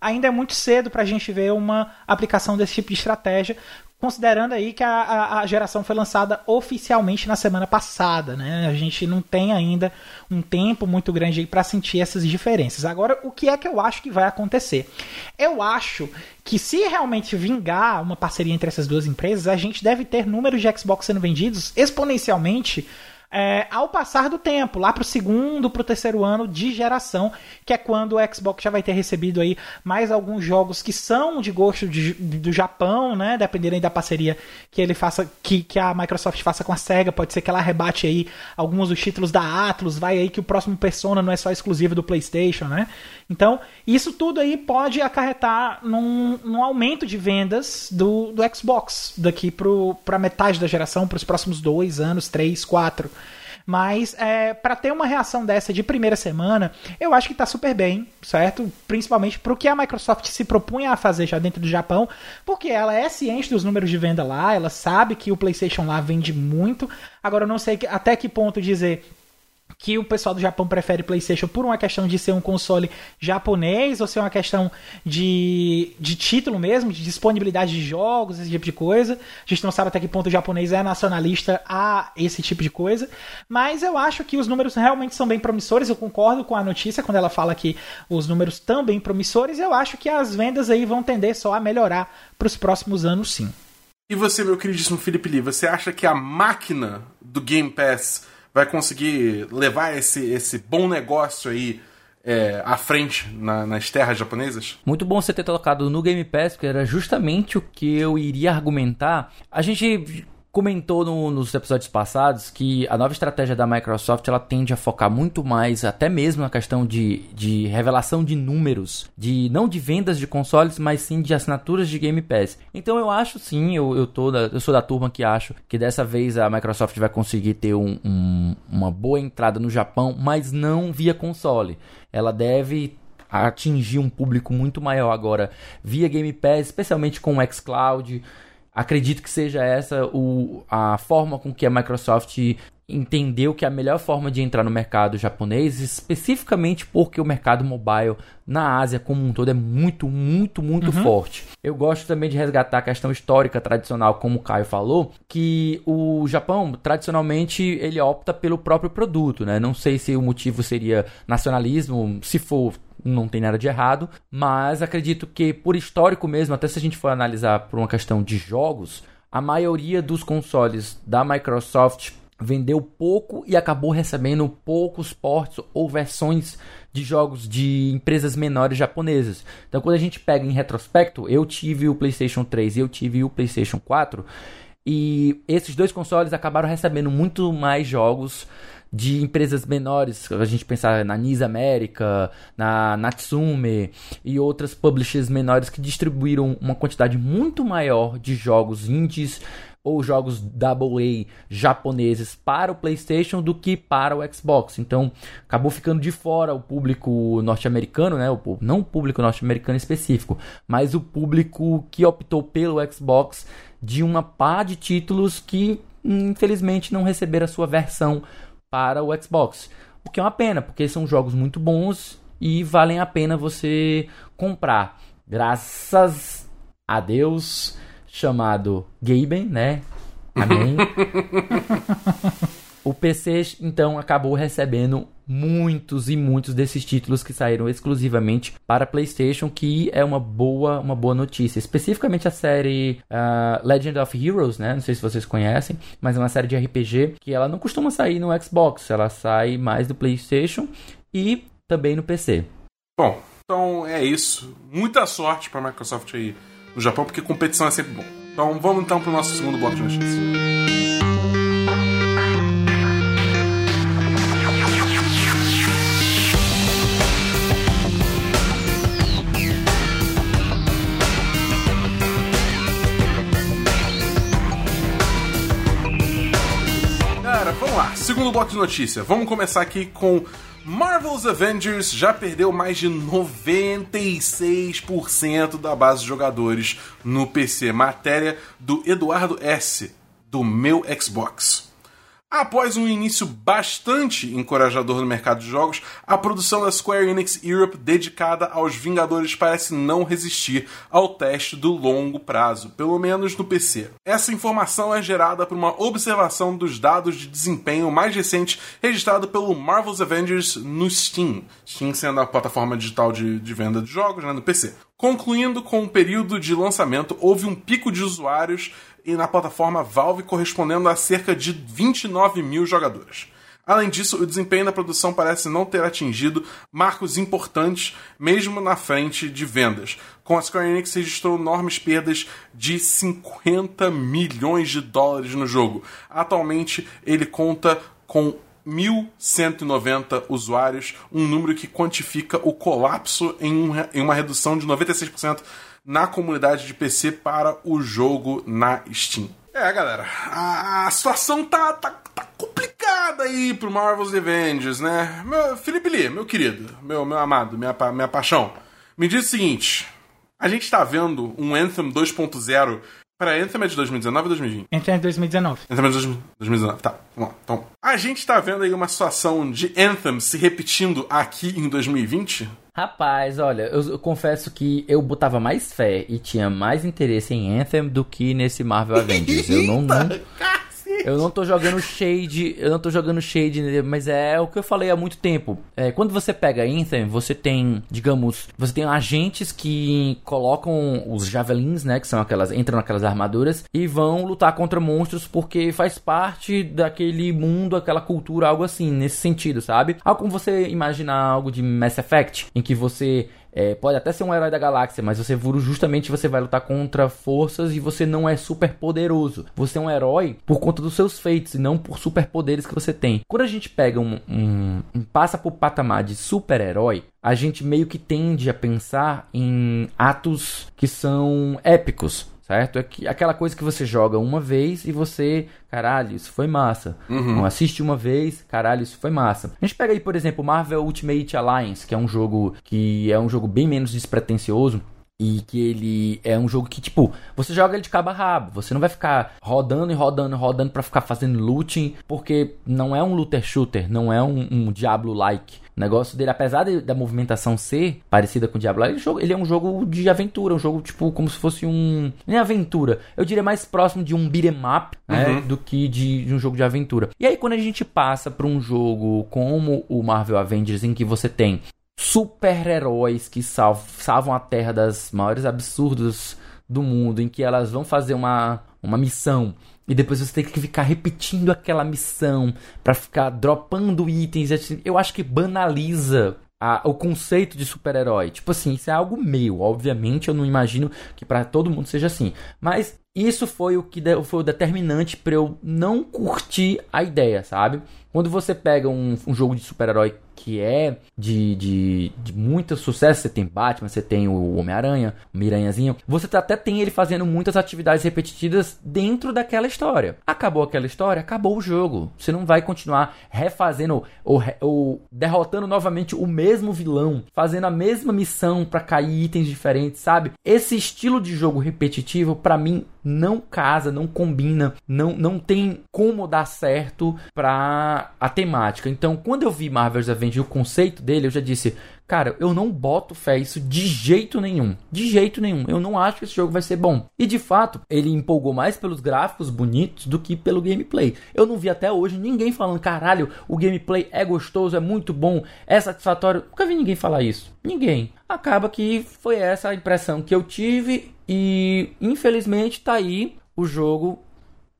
ainda é muito cedo para a gente ver uma aplicação desse tipo de estratégia, considerando aí que a, a, a, geração foi lançada oficialmente na semana passada, né? A gente não tem ainda um tempo muito grande aí para sentir essas diferenças. Agora, o que é que eu acho que vai acontecer? Eu acho que se realmente vingar uma parceria entre essas duas empresas, a gente deve ter números de Xbox sendo vendidos exponencialmente é, ao passar do tempo, lá pro segundo, pro terceiro ano de geração, que é quando o Xbox já vai ter recebido aí mais alguns jogos que são de gosto de, do Japão, né? Dependendo da parceria que ele faça, que, que a Microsoft faça com a SEGA, pode ser que ela rebate aí alguns dos títulos da Atlus, vai aí que o próximo Persona não é só exclusivo do PlayStation, né? Então, isso tudo aí pode acarretar num, num aumento de vendas do, do Xbox daqui para metade da geração, para os próximos dois anos, três, quatro. Mas é, para ter uma reação dessa de primeira semana, eu acho que está super bem, certo? Principalmente para o que a Microsoft se propunha a fazer já dentro do Japão, porque ela é ciente dos números de venda lá, ela sabe que o PlayStation lá vende muito. Agora eu não sei até que ponto dizer que o pessoal do Japão prefere PlayStation por uma questão de ser um console japonês ou ser uma questão de, de título mesmo, de disponibilidade de jogos, esse tipo de coisa. A gente não sabe até que ponto o japonês é nacionalista a esse tipo de coisa, mas eu acho que os números realmente são bem promissores. Eu concordo com a notícia quando ela fala que os números estão bem promissores. Eu acho que as vendas aí vão tender só a melhorar para os próximos anos, sim. E você, meu queridíssimo Felipe Lee, você acha que a máquina do Game Pass vai conseguir levar esse, esse bom negócio aí é, à frente na, nas terras japonesas? Muito bom você ter tocado no Game Pass, porque era justamente o que eu iria argumentar. A gente comentou no, nos episódios passados que a nova estratégia da Microsoft ela tende a focar muito mais, até mesmo na questão de, de revelação de números, de não de vendas de consoles, mas sim de assinaturas de Game Pass. Então eu acho sim, eu, eu, tô da, eu sou da turma que acho que dessa vez a Microsoft vai conseguir ter um, um, uma boa entrada no Japão, mas não via console. Ela deve atingir um público muito maior agora via Game Pass, especialmente com o xCloud. Acredito que seja essa o, a forma com que a Microsoft entendeu que a melhor forma de entrar no mercado japonês, especificamente porque o mercado mobile na Ásia como um todo é muito, muito, muito uhum. forte. Eu gosto também de resgatar a questão histórica tradicional, como o Caio falou, que o Japão tradicionalmente ele opta pelo próprio produto, né? Não sei se o motivo seria nacionalismo, se for não tem nada de errado, mas acredito que por histórico mesmo, até se a gente for analisar por uma questão de jogos, a maioria dos consoles da Microsoft vendeu pouco e acabou recebendo poucos ports ou versões de jogos de empresas menores japonesas. Então, quando a gente pega em retrospecto, eu tive o PlayStation 3 e eu tive o PlayStation 4, e esses dois consoles acabaram recebendo muito mais jogos de empresas menores, a gente pensar na Nis América, na Natsume e outras publishers menores que distribuíram uma quantidade muito maior de jogos indies ou jogos AA japoneses para o PlayStation do que para o Xbox. Então, acabou ficando de fora o público norte-americano, né? O, não o público norte-americano específico, mas o público que optou pelo Xbox de uma pá de títulos que infelizmente não receberam a sua versão para o Xbox. O que é uma pena, porque são jogos muito bons e valem a pena você comprar. Graças a Deus, chamado Gaben, né? Amém. o PC então acabou recebendo muitos e muitos desses títulos que saíram exclusivamente para PlayStation, que é uma boa, uma boa notícia. Especificamente a série uh, Legend of Heroes, né? Não sei se vocês conhecem, mas é uma série de RPG que ela não costuma sair no Xbox, ela sai mais do PlayStation e também no PC. Bom, então é isso. Muita sorte para a Microsoft aí no Japão, porque competição é sempre bom. Então vamos então para o nosso segundo bloco de notícias. Segundo bloco de notícia. Vamos começar aqui com Marvel's Avengers já perdeu mais de 96% da base de jogadores no PC. Matéria do Eduardo S. do meu Xbox. Após um início bastante encorajador no mercado de jogos, a produção da Square Enix Europe dedicada aos Vingadores parece não resistir ao teste do longo prazo, pelo menos no PC. Essa informação é gerada por uma observação dos dados de desempenho mais recentes registrado pelo Marvel's Avengers no Steam, Steam sendo a plataforma digital de, de venda de jogos né, no PC. Concluindo com o período de lançamento, houve um pico de usuários na plataforma Valve correspondendo a cerca de 29 mil jogadores. Além disso, o desempenho da produção parece não ter atingido marcos importantes, mesmo na frente de vendas. Com a Square Enix registrou enormes perdas de 50 milhões de dólares no jogo. Atualmente, ele conta com 1.190 usuários, um número que quantifica o colapso em uma redução de 96% na comunidade de PC para o jogo na Steam. É, galera, a, a situação tá, tá, tá, complicada aí pro Marvel's Avengers, né? Meu, Felipe Lee, meu querido, meu, meu amado, minha, minha paixão, me diz o seguinte: a gente tá vendo um Anthem 2.0 para Anthem é de 2019 ou 2020? Anthem é de 2019. Anthem é de 2019, tá. Vamos lá. Então, a gente tá vendo aí uma situação de Anthem se repetindo aqui em 2020? Rapaz, olha, eu, eu, confesso que eu botava mais fé e tinha mais interesse em Anthem do que nesse Marvel Avengers. Eu não, não, eu não tô jogando shade, eu não tô jogando shade, mas é o que eu falei há muito tempo. É, quando você pega Anthem, você tem, digamos, você tem agentes que colocam os javelins, né, que são aquelas, entram naquelas armaduras e vão lutar contra monstros porque faz parte daquele mundo, aquela cultura, algo assim, nesse sentido, sabe? Algo como você imaginar algo de Mass Effect, em que você é, pode até ser um herói da galáxia, mas você justamente você vai lutar contra forças e você não é super poderoso. Você é um herói por conta dos seus feitos e não por superpoderes que você tem. Quando a gente pega um, um, um passa por patamar de super-herói, a gente meio que tende a pensar em atos que são épicos certo? É que, aquela coisa que você joga uma vez e você, caralho, isso foi massa. Uhum. Não assiste uma vez, caralho, isso foi massa. A gente pega aí, por exemplo, Marvel Ultimate Alliance, que é um jogo que é um jogo bem menos despretensioso. E que ele é um jogo que, tipo, você joga ele de cabo a rabo. Você não vai ficar rodando e rodando e rodando para ficar fazendo looting, porque não é um looter shooter, não é um, um Diablo-like. O negócio dele, apesar de, da movimentação ser parecida com o Diablo, ele, ele, é um jogo de aventura, um jogo tipo como se fosse um. Nem aventura. Eu diria mais próximo de um beat'em up né, uhum. do que de, de, um jogo de aventura. E aí, quando a gente passa para um jogo como o Marvel Avengers, em que você tem super-heróis que salvam, salvam a Terra das maiores absurdos do mundo, em que elas vão fazer uma, uma missão e depois você tem que ficar repetindo aquela missão para ficar dropando itens. Eu acho que banaliza a, o conceito de super-herói. Tipo assim, isso é algo meu. Obviamente, eu não imagino que para todo mundo seja assim. Mas isso foi o que foi o determinante para eu não curtir a ideia, sabe? Quando você pega um, um jogo de super-herói que é de, de, de muito sucesso, você tem Batman, você tem o Homem-Aranha, o Miranhazinho, você tá, até tem ele fazendo muitas atividades repetitivas dentro daquela história. Acabou aquela história, acabou o jogo. Você não vai continuar refazendo ou, ou derrotando novamente o mesmo vilão, fazendo a mesma missão para cair itens diferentes, sabe? Esse estilo de jogo repetitivo, para mim, não casa, não combina, não, não tem como dar certo pra a temática. Então, quando eu vi Marvel's Avengers, o conceito dele, eu já disse, cara, eu não boto fé isso de jeito nenhum. De jeito nenhum. Eu não acho que esse jogo vai ser bom. E de fato, ele empolgou mais pelos gráficos bonitos do que pelo gameplay. Eu não vi até hoje ninguém falando, caralho, o gameplay é gostoso, é muito bom, é satisfatório. Nunca vi ninguém falar isso. Ninguém. Acaba que foi essa a impressão que eu tive e infelizmente tá aí o jogo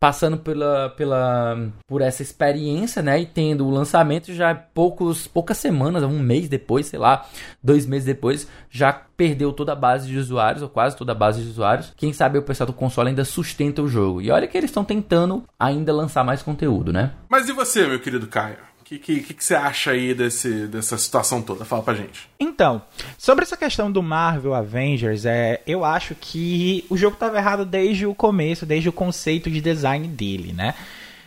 passando pela, pela por essa experiência, né, e tendo o lançamento já poucos poucas semanas, um mês depois, sei lá, dois meses depois, já perdeu toda a base de usuários ou quase toda a base de usuários. Quem sabe o pessoal do console ainda sustenta o jogo. E olha que eles estão tentando ainda lançar mais conteúdo, né? Mas e você, meu querido Caio? O que, que, que, você acha aí desse, dessa situação toda? Fala pra gente. Então, sobre essa questão do Marvel Avengers, é, eu acho que o jogo estava errado desde o começo, desde o conceito de design dele, né?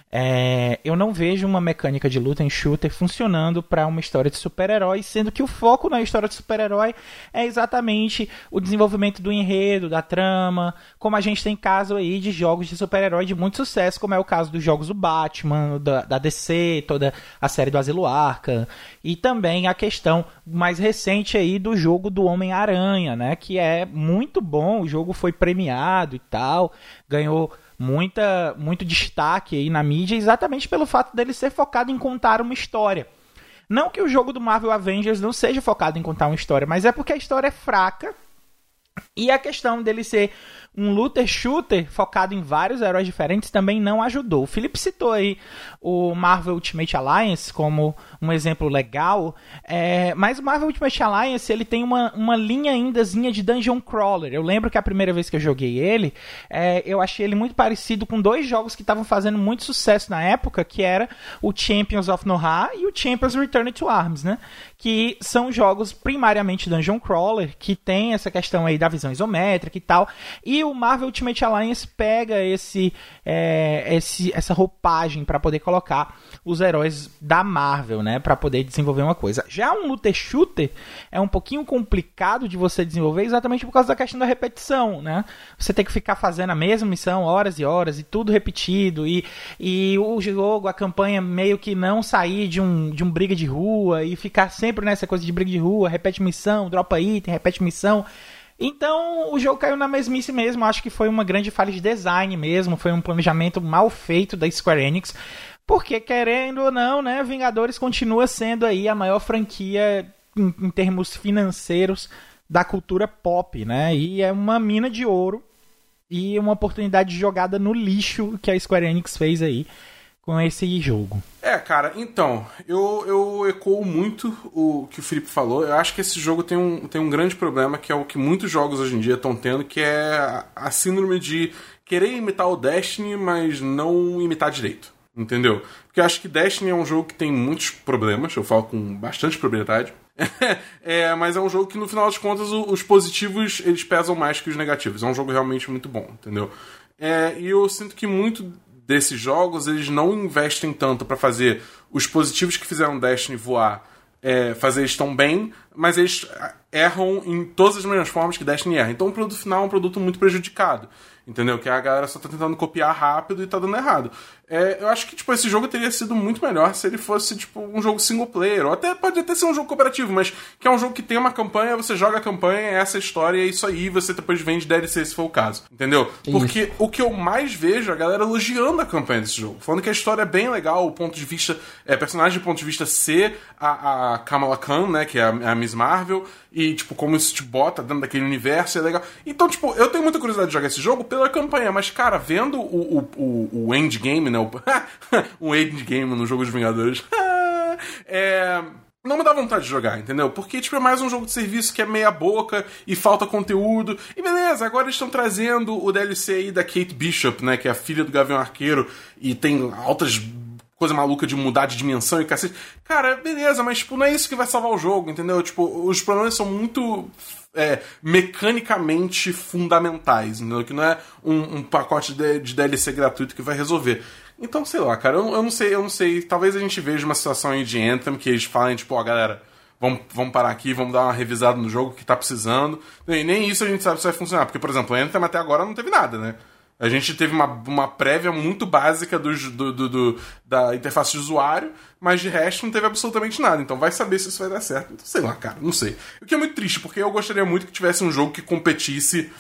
É, eu não vejo uma mecânica de luta em shooter funcionando para uma história de super-herói, sendo que o foco na história de super-herói é exatamente o desenvolvimento do enredo, da trama, como a gente tem caso aí de jogos de super-herói de muito sucesso, como é o caso dos jogos do Batman, da, da DC, toda a série do Asilo Arkham, e também a questão mais recente aí do jogo do Homem-Aranha, né, que é muito bom, o jogo foi premiado e tal, ganhou muita, muito destaque aí na mídia exatamente pelo fato dele ser focado em contar uma história. Não que o jogo do Marvel Avengers não seja focado em contar uma história, mas é porque a história é fraca E a questão dele ser um looter shooter focado em vários heróis diferentes também não ajudou. O Felipe citou aí o Marvel Ultimate Alliance como um exemplo legal, é, mas o Marvel Ultimate Alliance ele tem uma, uma linha aindazinha de dungeon crawler. Eu lembro que a primeira vez que eu joguei ele, é, eu achei ele muito parecido com dois jogos que estavam fazendo muito sucesso na época, que era o Champions of Noha e o Champions Return to Arms, né? Que são jogos primariamente dungeon crawler, que tem essa questão aí da visão isométrica e tal. E o Marvel Ultimate Alliance pega esse, é, esse essa roupagem para poder colocar os heróis da Marvel, né, para poder desenvolver uma coisa. Já um looter shooter é um pouquinho complicado de você desenvolver exatamente por causa da questão da repetição, né? Você tem que ficar fazendo a mesma missão horas e horas e tudo repetido e, e o jogo, a campanha meio que não sair de um, de um briga de rua e ficar sempre nessa coisa de briga de rua, repete missão, dropa item, repete missão. Então o jogo caiu na mesmice mesmo. Acho que foi uma grande falha de design mesmo. Foi um planejamento mal feito da Square Enix. Porque, querendo ou não, né, Vingadores continua sendo aí a maior franquia em, em termos financeiros da cultura pop, né? E é uma mina de ouro e uma oportunidade de jogada no lixo que a Square Enix fez aí com esse jogo. É, cara, então, eu, eu ecoo muito o que o Felipe falou. Eu acho que esse jogo tem um, tem um grande problema, que é o que muitos jogos hoje em dia estão tendo, que é a síndrome de querer imitar o Destiny, mas não imitar direito. Entendeu? Porque eu acho que Destiny é um jogo que tem muitos problemas, eu falo com bastante propriedade. é, mas é um jogo que no final das contas os positivos eles pesam mais que os negativos. É um jogo realmente muito bom, entendeu? É, e eu sinto que muito desses jogos eles não investem tanto para fazer. Os positivos que fizeram Destiny voar é, fazer eles tão bem, mas eles erram em todas as mesmas formas que Destiny erra. Então o produto final é um produto muito prejudicado. Entendeu? Que a galera só tá tentando copiar rápido e tá dando errado. É, eu acho que, tipo, esse jogo teria sido muito melhor se ele fosse, tipo, um jogo single player. Ou até pode até ser um jogo cooperativo, mas que é um jogo que tem uma campanha, você joga a campanha, é essa história, é isso aí, você depois vende DLC se for o caso. Entendeu? Porque isso. o que eu mais vejo é a galera elogiando a campanha desse jogo. Falando que a história é bem legal, o ponto de vista. É, personagem de ponto de vista ser a, a Kamala Khan, né? Que é a, a Miss Marvel. E, tipo, como isso te bota dentro daquele universo, é legal. Então, tipo, eu tenho muita curiosidade de jogar esse jogo pela campanha, mas, cara, vendo o, o, o, o endgame, né? O, o endgame no jogo dos Vingadores. é não me dá vontade de jogar, entendeu? Porque, tipo, é mais um jogo de serviço que é meia boca e falta conteúdo. E beleza, agora eles estão trazendo o DLC aí da Kate Bishop, né? Que é a filha do Gavião Arqueiro e tem altas coisa maluca de mudar de dimensão e cacete. Cara, beleza, mas tipo, não é isso que vai salvar o jogo, entendeu? Tipo, os problemas são muito é, mecanicamente fundamentais, entendeu? Que não é um, um pacote de, de, DLC gratuito que vai resolver. Então, sei lá, cara, eu, eu, não sei, eu não sei. Talvez a gente veja uma situação aí de Anthem que eles falem, tipo, ó, galera, vamos, vamos parar aqui, vamos dar uma revisada no jogo que tá precisando. E nem isso a gente sabe se vai funcionar, porque, por exemplo, Anthem até agora não teve nada, né? A gente teve uma, uma prévia muito básica do, do, do, do, da interface de usuário, mas de resto não teve absolutamente nada. Então vai saber se isso vai dar certo. Então, sei lá, cara, não sei. O que é muito triste, porque eu gostaria muito que tivesse um jogo que competisse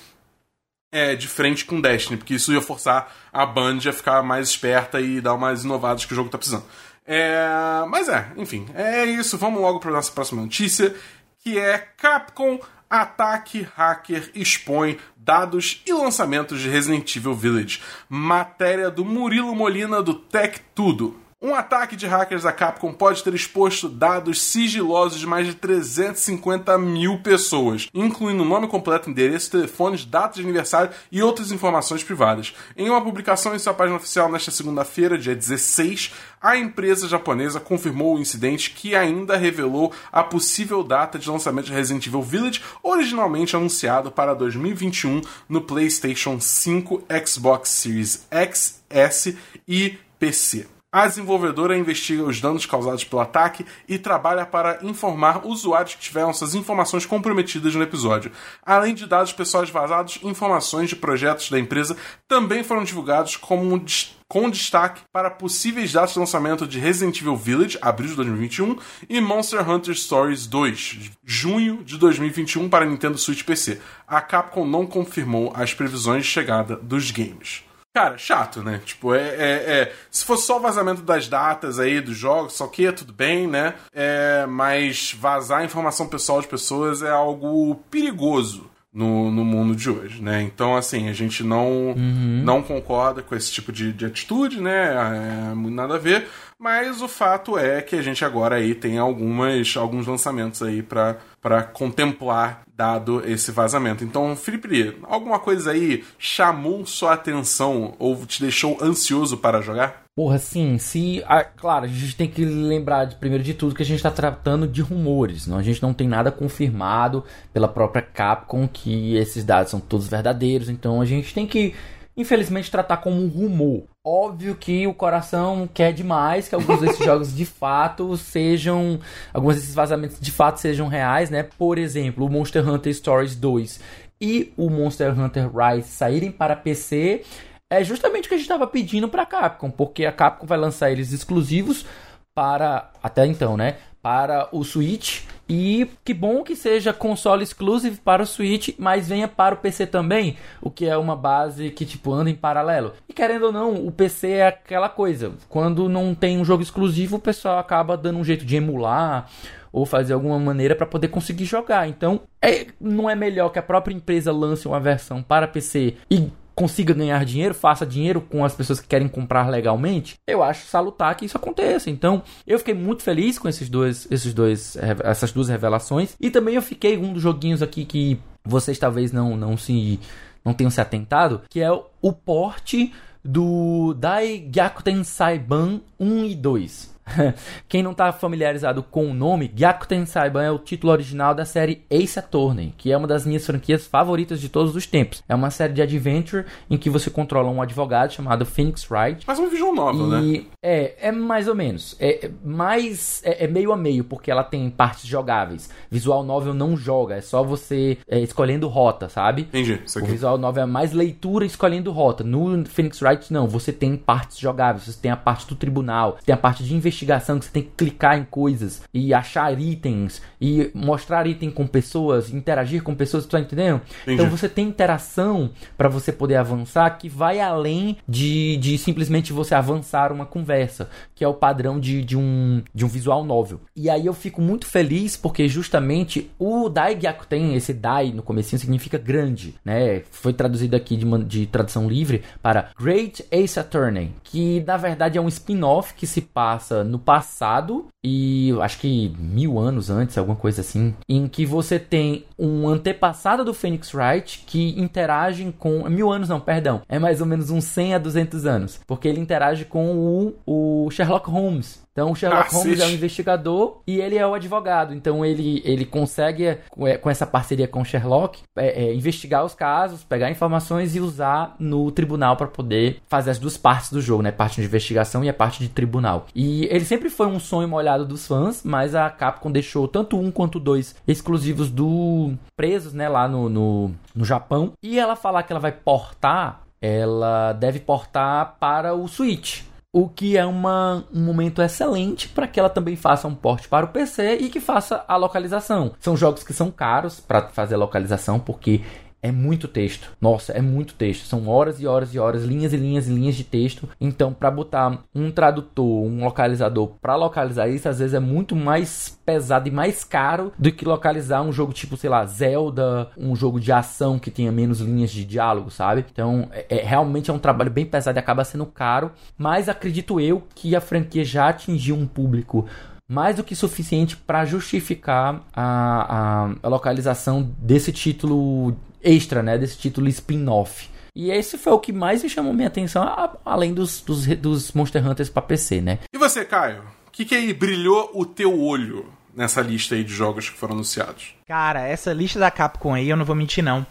é, de frente com Destiny, porque isso ia forçar a Band a ficar mais esperta e dar umas inovadas que o jogo tá precisando. É, mas é, enfim, é isso. Vamos logo para nossa próxima notícia, que é Capcom Ataque Hacker expõe dados e lançamentos de Resident Evil Village. Matéria do Murilo Molina do Tech Tudo. Um ataque de hackers à Capcom pode ter exposto dados sigilosos de mais de 350 mil pessoas, incluindo nome completo, endereço, telefones, data de aniversário e outras informações privadas. Em uma publicação em sua página oficial nesta segunda-feira, dia 16, a empresa japonesa confirmou o incidente que ainda revelou a possível data de lançamento de Resident Evil Village, originalmente anunciado para 2021 no PlayStation 5, Xbox Series X, S e PC. A desenvolvedora investiga os danos causados pelo ataque e trabalha para informar usuários que tiveram suas informações comprometidas no episódio. Além de dados pessoais vazados, informações de projetos da empresa também foram divulgados como com destaque para possíveis datas de lançamento de Resident Evil Village, abril de 2021, e Monster Hunter Stories 2, junho de 2021 para Nintendo Switch PC. A Capcom não confirmou as previsões de chegada dos games. Cara, chato, né? Tipo, é, é, é, Se fosse só o vazamento das datas aí dos jogos, só que tudo bem, né? É, mas vazar informação pessoal de pessoas é algo perigoso no, no mundo de hoje, né? Então, assim, a gente não, uhum. não concorda com esse tipo de, de atitude, né? É, nada a ver. Mas o fato é que a gente agora aí tem algumas, alguns lançamentos aí para contemplar dado esse vazamento. Então, Felipe, alguma coisa aí chamou sua atenção ou te deixou ansioso para jogar? Porra, sim, se. Ah, claro, a gente tem que lembrar, de, primeiro de tudo, que a gente está tratando de rumores. Não? A gente não tem nada confirmado pela própria Capcom que esses dados são todos verdadeiros. Então a gente tem que infelizmente, tratar como um rumor. Óbvio que o coração quer demais que alguns desses jogos de fato sejam. Alguns desses vazamentos de fato sejam reais, né? Por exemplo, o Monster Hunter Stories 2 e o Monster Hunter Rise saírem para PC. É justamente o que a gente estava pedindo para a Capcom, porque a Capcom vai lançar eles exclusivos para até então, né? Para o Switch e que bom que seja console exclusive para o Switch, mas venha para o PC também, o que é uma base que tipo anda em paralelo. E querendo ou não, o PC é aquela coisa. Quando não tem um jogo exclusivo, o pessoal acaba dando um jeito de emular ou fazer alguma maneira para poder conseguir jogar. Então, é, não é melhor que a própria empresa lance uma versão para PC e consiga ganhar dinheiro, faça dinheiro com as pessoas que querem comprar legalmente, eu acho salutar que isso aconteça. Então, eu fiquei muito feliz com esses dois, esses dois, essas duas revelações. E também eu fiquei um dos joguinhos aqui que vocês talvez não, não se não tenham se atentado, que é o, porte do Dai Gyakuten Saiban 1 e 2. Quem não está familiarizado com o nome, Gyakuten Saiban é o título original da série Ace Attorney, que é uma das minhas franquias favoritas de todos os tempos. É uma série de adventure em que você controla um advogado chamado Phoenix Wright. Mas um visual novel, e... né? É, é mais ou menos. É, é mais é, é, meio a meio, porque ela tem partes jogáveis. Visual novel não joga, é só você é, escolhendo rota, sabe? Entendi. O visual novel é mais leitura escolhendo rota. No Phoenix Wright não, você tem partes jogáveis, você tem a parte do tribunal, tem a parte de investigação investigação que você tem que clicar em coisas e achar itens e mostrar item com pessoas, interagir com pessoas, tá entendendo? Entendi. Então você tem interação para você poder avançar que vai além de, de simplesmente você avançar uma conversa, que é o padrão de, de, um, de um visual novel. E aí eu fico muito feliz porque justamente o Dai Gyakuten, esse Dai no comecinho significa grande, né? Foi traduzido aqui de, uma, de tradução livre para Great Ace Attorney, que na verdade é um spin-off que se passa no passado e acho que mil anos antes, alguma coisa assim, em que você tem um antepassado do Phoenix Wright que interagem com mil anos não, perdão, é mais ou menos uns 100 a 200 anos, porque ele interage com o, o Sherlock Holmes então, o Sherlock Holmes é o investigador e ele é o advogado. Então, ele, ele consegue, é, com essa parceria com o Sherlock, é, é, investigar os casos, pegar informações e usar no tribunal para poder fazer as duas partes do jogo, né? Parte de investigação e a parte de tribunal. E ele sempre foi um sonho molhado dos fãs, mas a Capcom deixou tanto um quanto dois exclusivos do presos, né? Lá no, no, no Japão. E ela falar que ela vai portar ela deve portar para o Switch o que é uma, um momento excelente para que ela também faça um porte para o PC e que faça a localização. São jogos que são caros para fazer a localização, porque é muito texto. Nossa, é muito texto. São horas e horas e horas, linhas e linhas e linhas de texto. Então, para botar um tradutor, um localizador para localizar isso, às vezes é muito mais pesado e mais caro do que localizar um jogo tipo, sei lá, Zelda, um jogo de ação que tenha menos linhas de diálogo, sabe? Então, é, é realmente é um trabalho bem pesado e acaba sendo caro, mas acredito eu que a franquia já atingiu um público mais do que suficiente para justificar a, a, a, localização desse título extra, né? Desse título spin-off. E esse foi o que mais me chamou minha atenção, além dos, dos, dos Monster Hunters para PC, né? E você, Caio? O que, que aí brilhou o teu olho nessa lista aí de jogos que foram anunciados? Cara, essa lista da Capcom aí, eu não vou mentir não.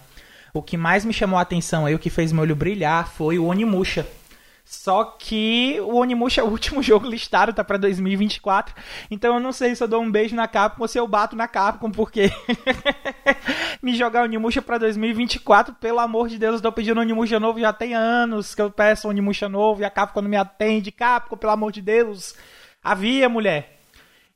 O que mais me chamou a atenção aí, o que fez meu olho brilhar, foi o Onimusha. Só que o Onimusha é o último jogo listado, tá pra 2024. Então eu não sei se eu dou um beijo na Capcom ou se eu bato na Capcom, porque me jogar Onimusha pra 2024, pelo amor de Deus, eu tô pedindo Onimusha novo já tem anos que eu peço Onimusha novo e a Capcom não me atende. Capcom, pelo amor de Deus. Havia, mulher.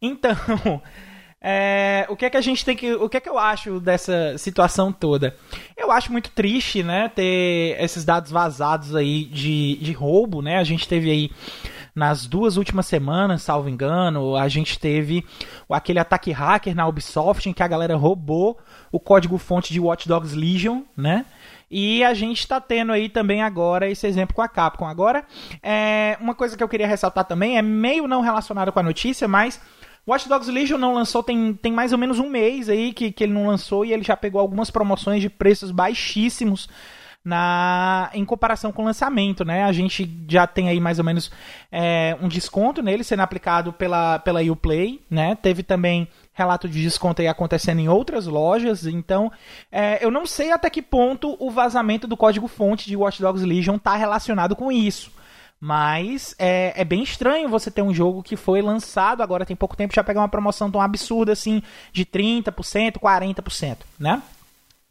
Então, É, o que é que a gente tem que. O que é que eu acho dessa situação toda? Eu acho muito triste, né? Ter esses dados vazados aí de, de roubo, né? A gente teve aí nas duas últimas semanas, salvo engano, a gente teve aquele ataque hacker na Ubisoft em que a galera roubou o código-fonte de Watch Dogs Legion, né? E a gente está tendo aí também agora esse exemplo com a Capcom. Agora, é, uma coisa que eu queria ressaltar também é meio não relacionado com a notícia, mas Watch Dogs Legion não lançou tem, tem mais ou menos um mês aí que, que ele não lançou e ele já pegou algumas promoções de preços baixíssimos na em comparação com o lançamento, né? A gente já tem aí mais ou menos é, um desconto nele sendo aplicado pela, pela Uplay, né? Teve também relato de desconto aí acontecendo em outras lojas, então é, eu não sei até que ponto o vazamento do código-fonte de Watch Dogs Legion está relacionado com isso. Mas é, é, bem estranho você ter um jogo que foi lançado agora tem pouco tempo já pegar uma promoção tão absurda assim de 30%, 40%, né?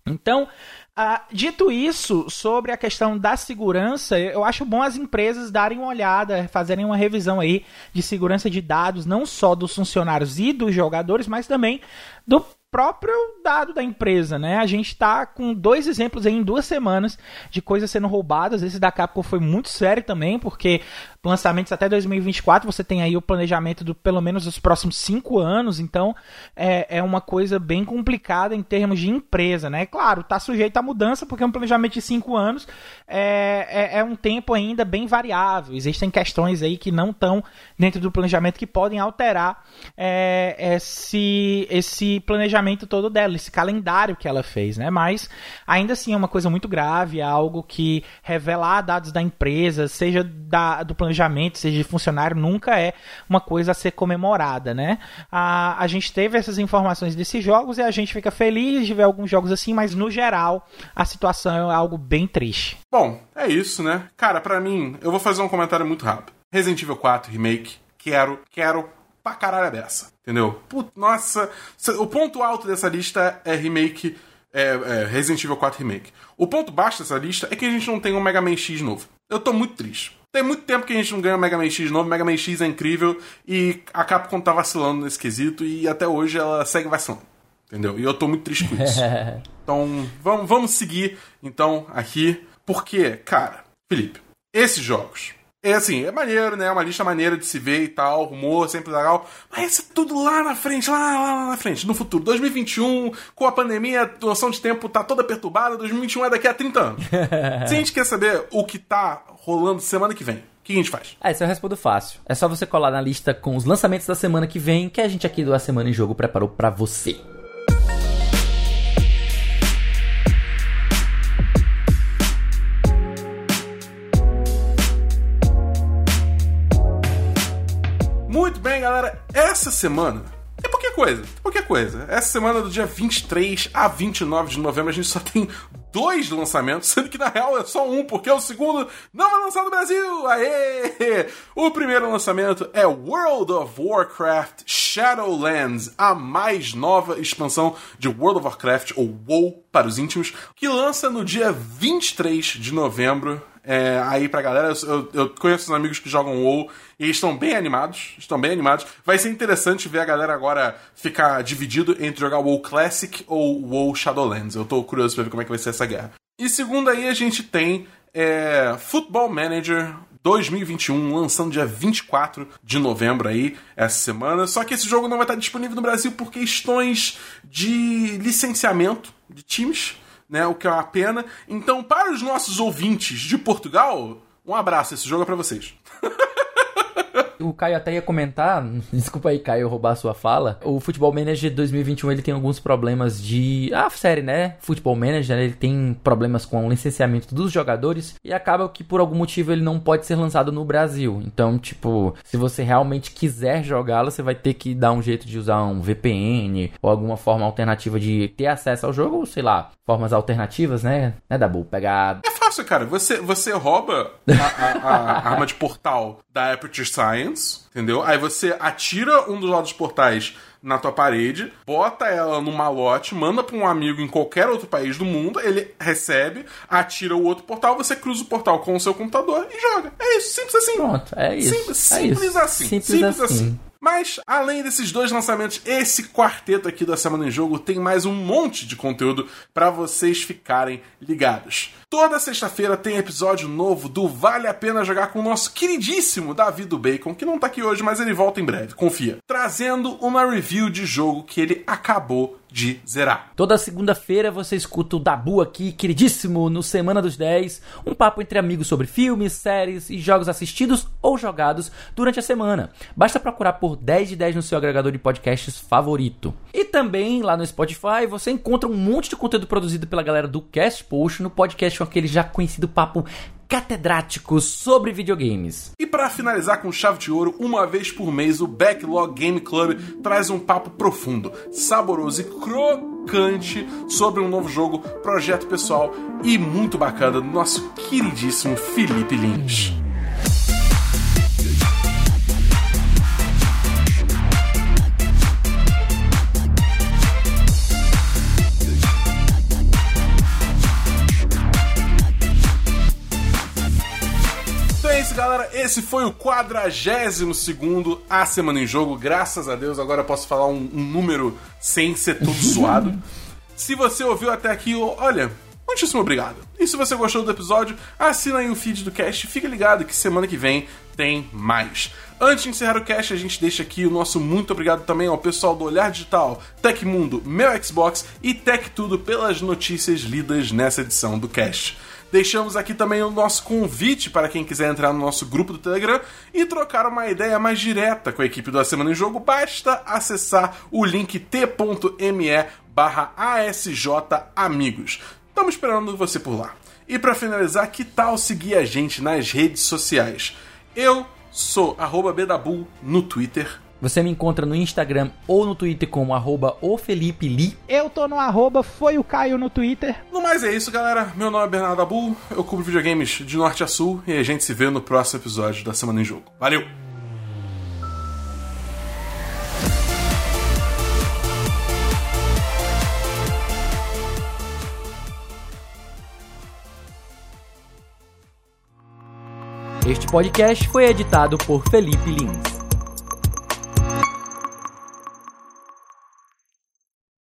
Então, ah, dito isso, sobre a questão da segurança, eu acho bom as empresas darem uma olhada, fazerem uma revisão aí de segurança de dados, não só dos funcionários e dos jogadores, mas também do próprio dado da empresa, né? A gente está com dois exemplos aí em duas semanas de coisas sendo roubadas. Esse da Capcom foi muito sério também, porque lançamentos até 2024 você tem aí o planejamento do pelo menos os próximos cinco anos, então é, é uma coisa bem complicada em termos de empresa, né? Claro, está sujeito a mudança porque um planejamento de cinco anos é, é, é um tempo ainda bem variável. Existem questões aí que não estão dentro do planejamento que podem alterar é, esse, esse planejamento planejamento todo dela, esse calendário que ela fez, né? Mas ainda assim é uma coisa muito grave, é algo que revelar dados da empresa, seja da, do planejamento, seja de funcionário, nunca é uma coisa a ser comemorada, né? A, a gente teve essas informações desses jogos e a gente fica feliz de ver alguns jogos assim, mas no geral a situação é algo bem triste. Bom, é isso, né? Cara, para mim, eu vou fazer um comentário muito rápido. Resident Evil 4 Remake, quero, quero pra caralho a beça. Entendeu? Put, nossa, o ponto alto dessa lista é remake. É, é, Resident Evil 4 Remake. O ponto baixo dessa lista é que a gente não tem um Mega Man X novo. Eu tô muito triste. Tem muito tempo que a gente não ganha um Mega Man X novo. Mega Man X é incrível e a Capcom tá vacilando nesse quesito e até hoje ela segue vacilando. Entendeu? E eu tô muito triste com isso. então, vamos, vamos seguir então aqui. Porque, cara, Felipe, esses jogos é assim, é maneiro, né? É uma lista maneira de se ver e tal, rumor, sempre legal. Mas isso é tudo lá na frente, lá, lá, lá na frente, no futuro. 2021, com a pandemia, a noção de tempo tá toda perturbada, 2021 é daqui a 30 anos. Se a gente quer saber o que tá rolando semana que vem, o que a gente faz? Ah, isso eu respondo fácil. É só você colar na lista com os lançamentos da semana que vem, que a gente aqui do A Semana em Jogo preparou para você. Galera. Essa semana é qualquer coisa, qualquer coisa. Essa semana do dia 23 a 29 de novembro a gente só tem dois lançamentos, sendo que na real é só um, porque o segundo não vai lançar no Brasil! Aê! O primeiro lançamento é World of Warcraft Shadowlands, a mais nova expansão de World of Warcraft, ou WoW para os íntimos, que lança no dia 23 de novembro é, aí pra galera. Eu, eu conheço uns amigos que jogam WoW e estão bem animados. Estão bem animados. Vai ser interessante ver a galera agora ficar dividido entre jogar WoW Classic ou WoW Shadowlands. Eu tô curioso pra ver como é que vai ser essa guerra. E segundo aí, a gente tem é, Football Manager 2021, lançando dia 24 de novembro aí, essa semana. Só que esse jogo não vai estar disponível no Brasil por questões de licenciamento de times né? O que é uma pena. Então, para os nossos ouvintes de Portugal, um abraço. Esse jogo é para vocês. o Caio até ia comentar, desculpa aí, Caio, roubar a sua fala. O Futebol Manager 2021 ele tem alguns problemas de. Ah, série, né? Futebol Manager ele tem problemas com o licenciamento dos jogadores e acaba que por algum motivo ele não pode ser lançado no Brasil. Então, tipo, se você realmente quiser jogá-lo, você vai ter que dar um jeito de usar um VPN ou alguma forma alternativa de ter acesso ao jogo, ou sei lá, formas alternativas, né? Né, Dabu? Pegar. Fácil, cara. Você, você rouba a, a, a arma de portal da Aperture Science, entendeu? Aí você atira um dos lados portais na tua parede, bota ela no malote, manda para um amigo em qualquer outro país do mundo, ele recebe, atira o outro portal, você cruza o portal com o seu computador e joga. É isso, simples assim. Pronto, é isso. Simples, é simples isso. assim. Simples, simples assim. assim. Mas, além desses dois lançamentos, esse quarteto aqui da Semana em Jogo tem mais um monte de conteúdo para vocês ficarem ligados. Toda sexta-feira tem episódio novo do Vale a Pena Jogar com o nosso queridíssimo Davi do Bacon, que não tá aqui hoje, mas ele volta em breve, confia. Trazendo uma review de jogo que ele acabou de zerar. Toda segunda-feira você escuta o Dabu aqui, queridíssimo, no Semana dos 10, um papo entre amigos sobre filmes, séries e jogos assistidos ou jogados durante a semana. Basta procurar por 10 de 10 no seu agregador de podcasts favorito. E também lá no Spotify você encontra um monte de conteúdo produzido pela galera do Cast Post no podcast com aquele já conhecido papo catedráticos sobre videogames. E para finalizar com chave de ouro, uma vez por mês o Backlog Game Club traz um papo profundo, saboroso e crocante sobre um novo jogo, projeto pessoal e muito bacana do nosso queridíssimo Felipe Lins. Esse foi o 42 A Semana em Jogo. Graças a Deus, agora eu posso falar um, um número sem ser todo suado. Se você ouviu até aqui, olha, muitíssimo obrigado. E se você gostou do episódio, assina aí o feed do cast. Fica ligado que semana que vem tem mais. Antes de encerrar o cast, a gente deixa aqui o nosso muito obrigado também ao pessoal do Olhar Digital, Tecmundo, Meu Xbox e Tech Tudo pelas notícias lidas nessa edição do cast. Deixamos aqui também o nosso convite para quem quiser entrar no nosso grupo do Telegram e trocar uma ideia mais direta com a equipe do A Semana em Jogo. Basta acessar o link t.me barra Amigos. Estamos esperando você por lá. E para finalizar, que tal seguir a gente nas redes sociais? Eu sou arroba no Twitter, você me encontra no Instagram ou no Twitter como arroba. Eu tô no arroba foi o Caio no Twitter. No mais é isso, galera. Meu nome é Bernardo Abu, eu cubro videogames de norte a sul e a gente se vê no próximo episódio da Semana em Jogo. Valeu! Este podcast foi editado por Felipe Lins.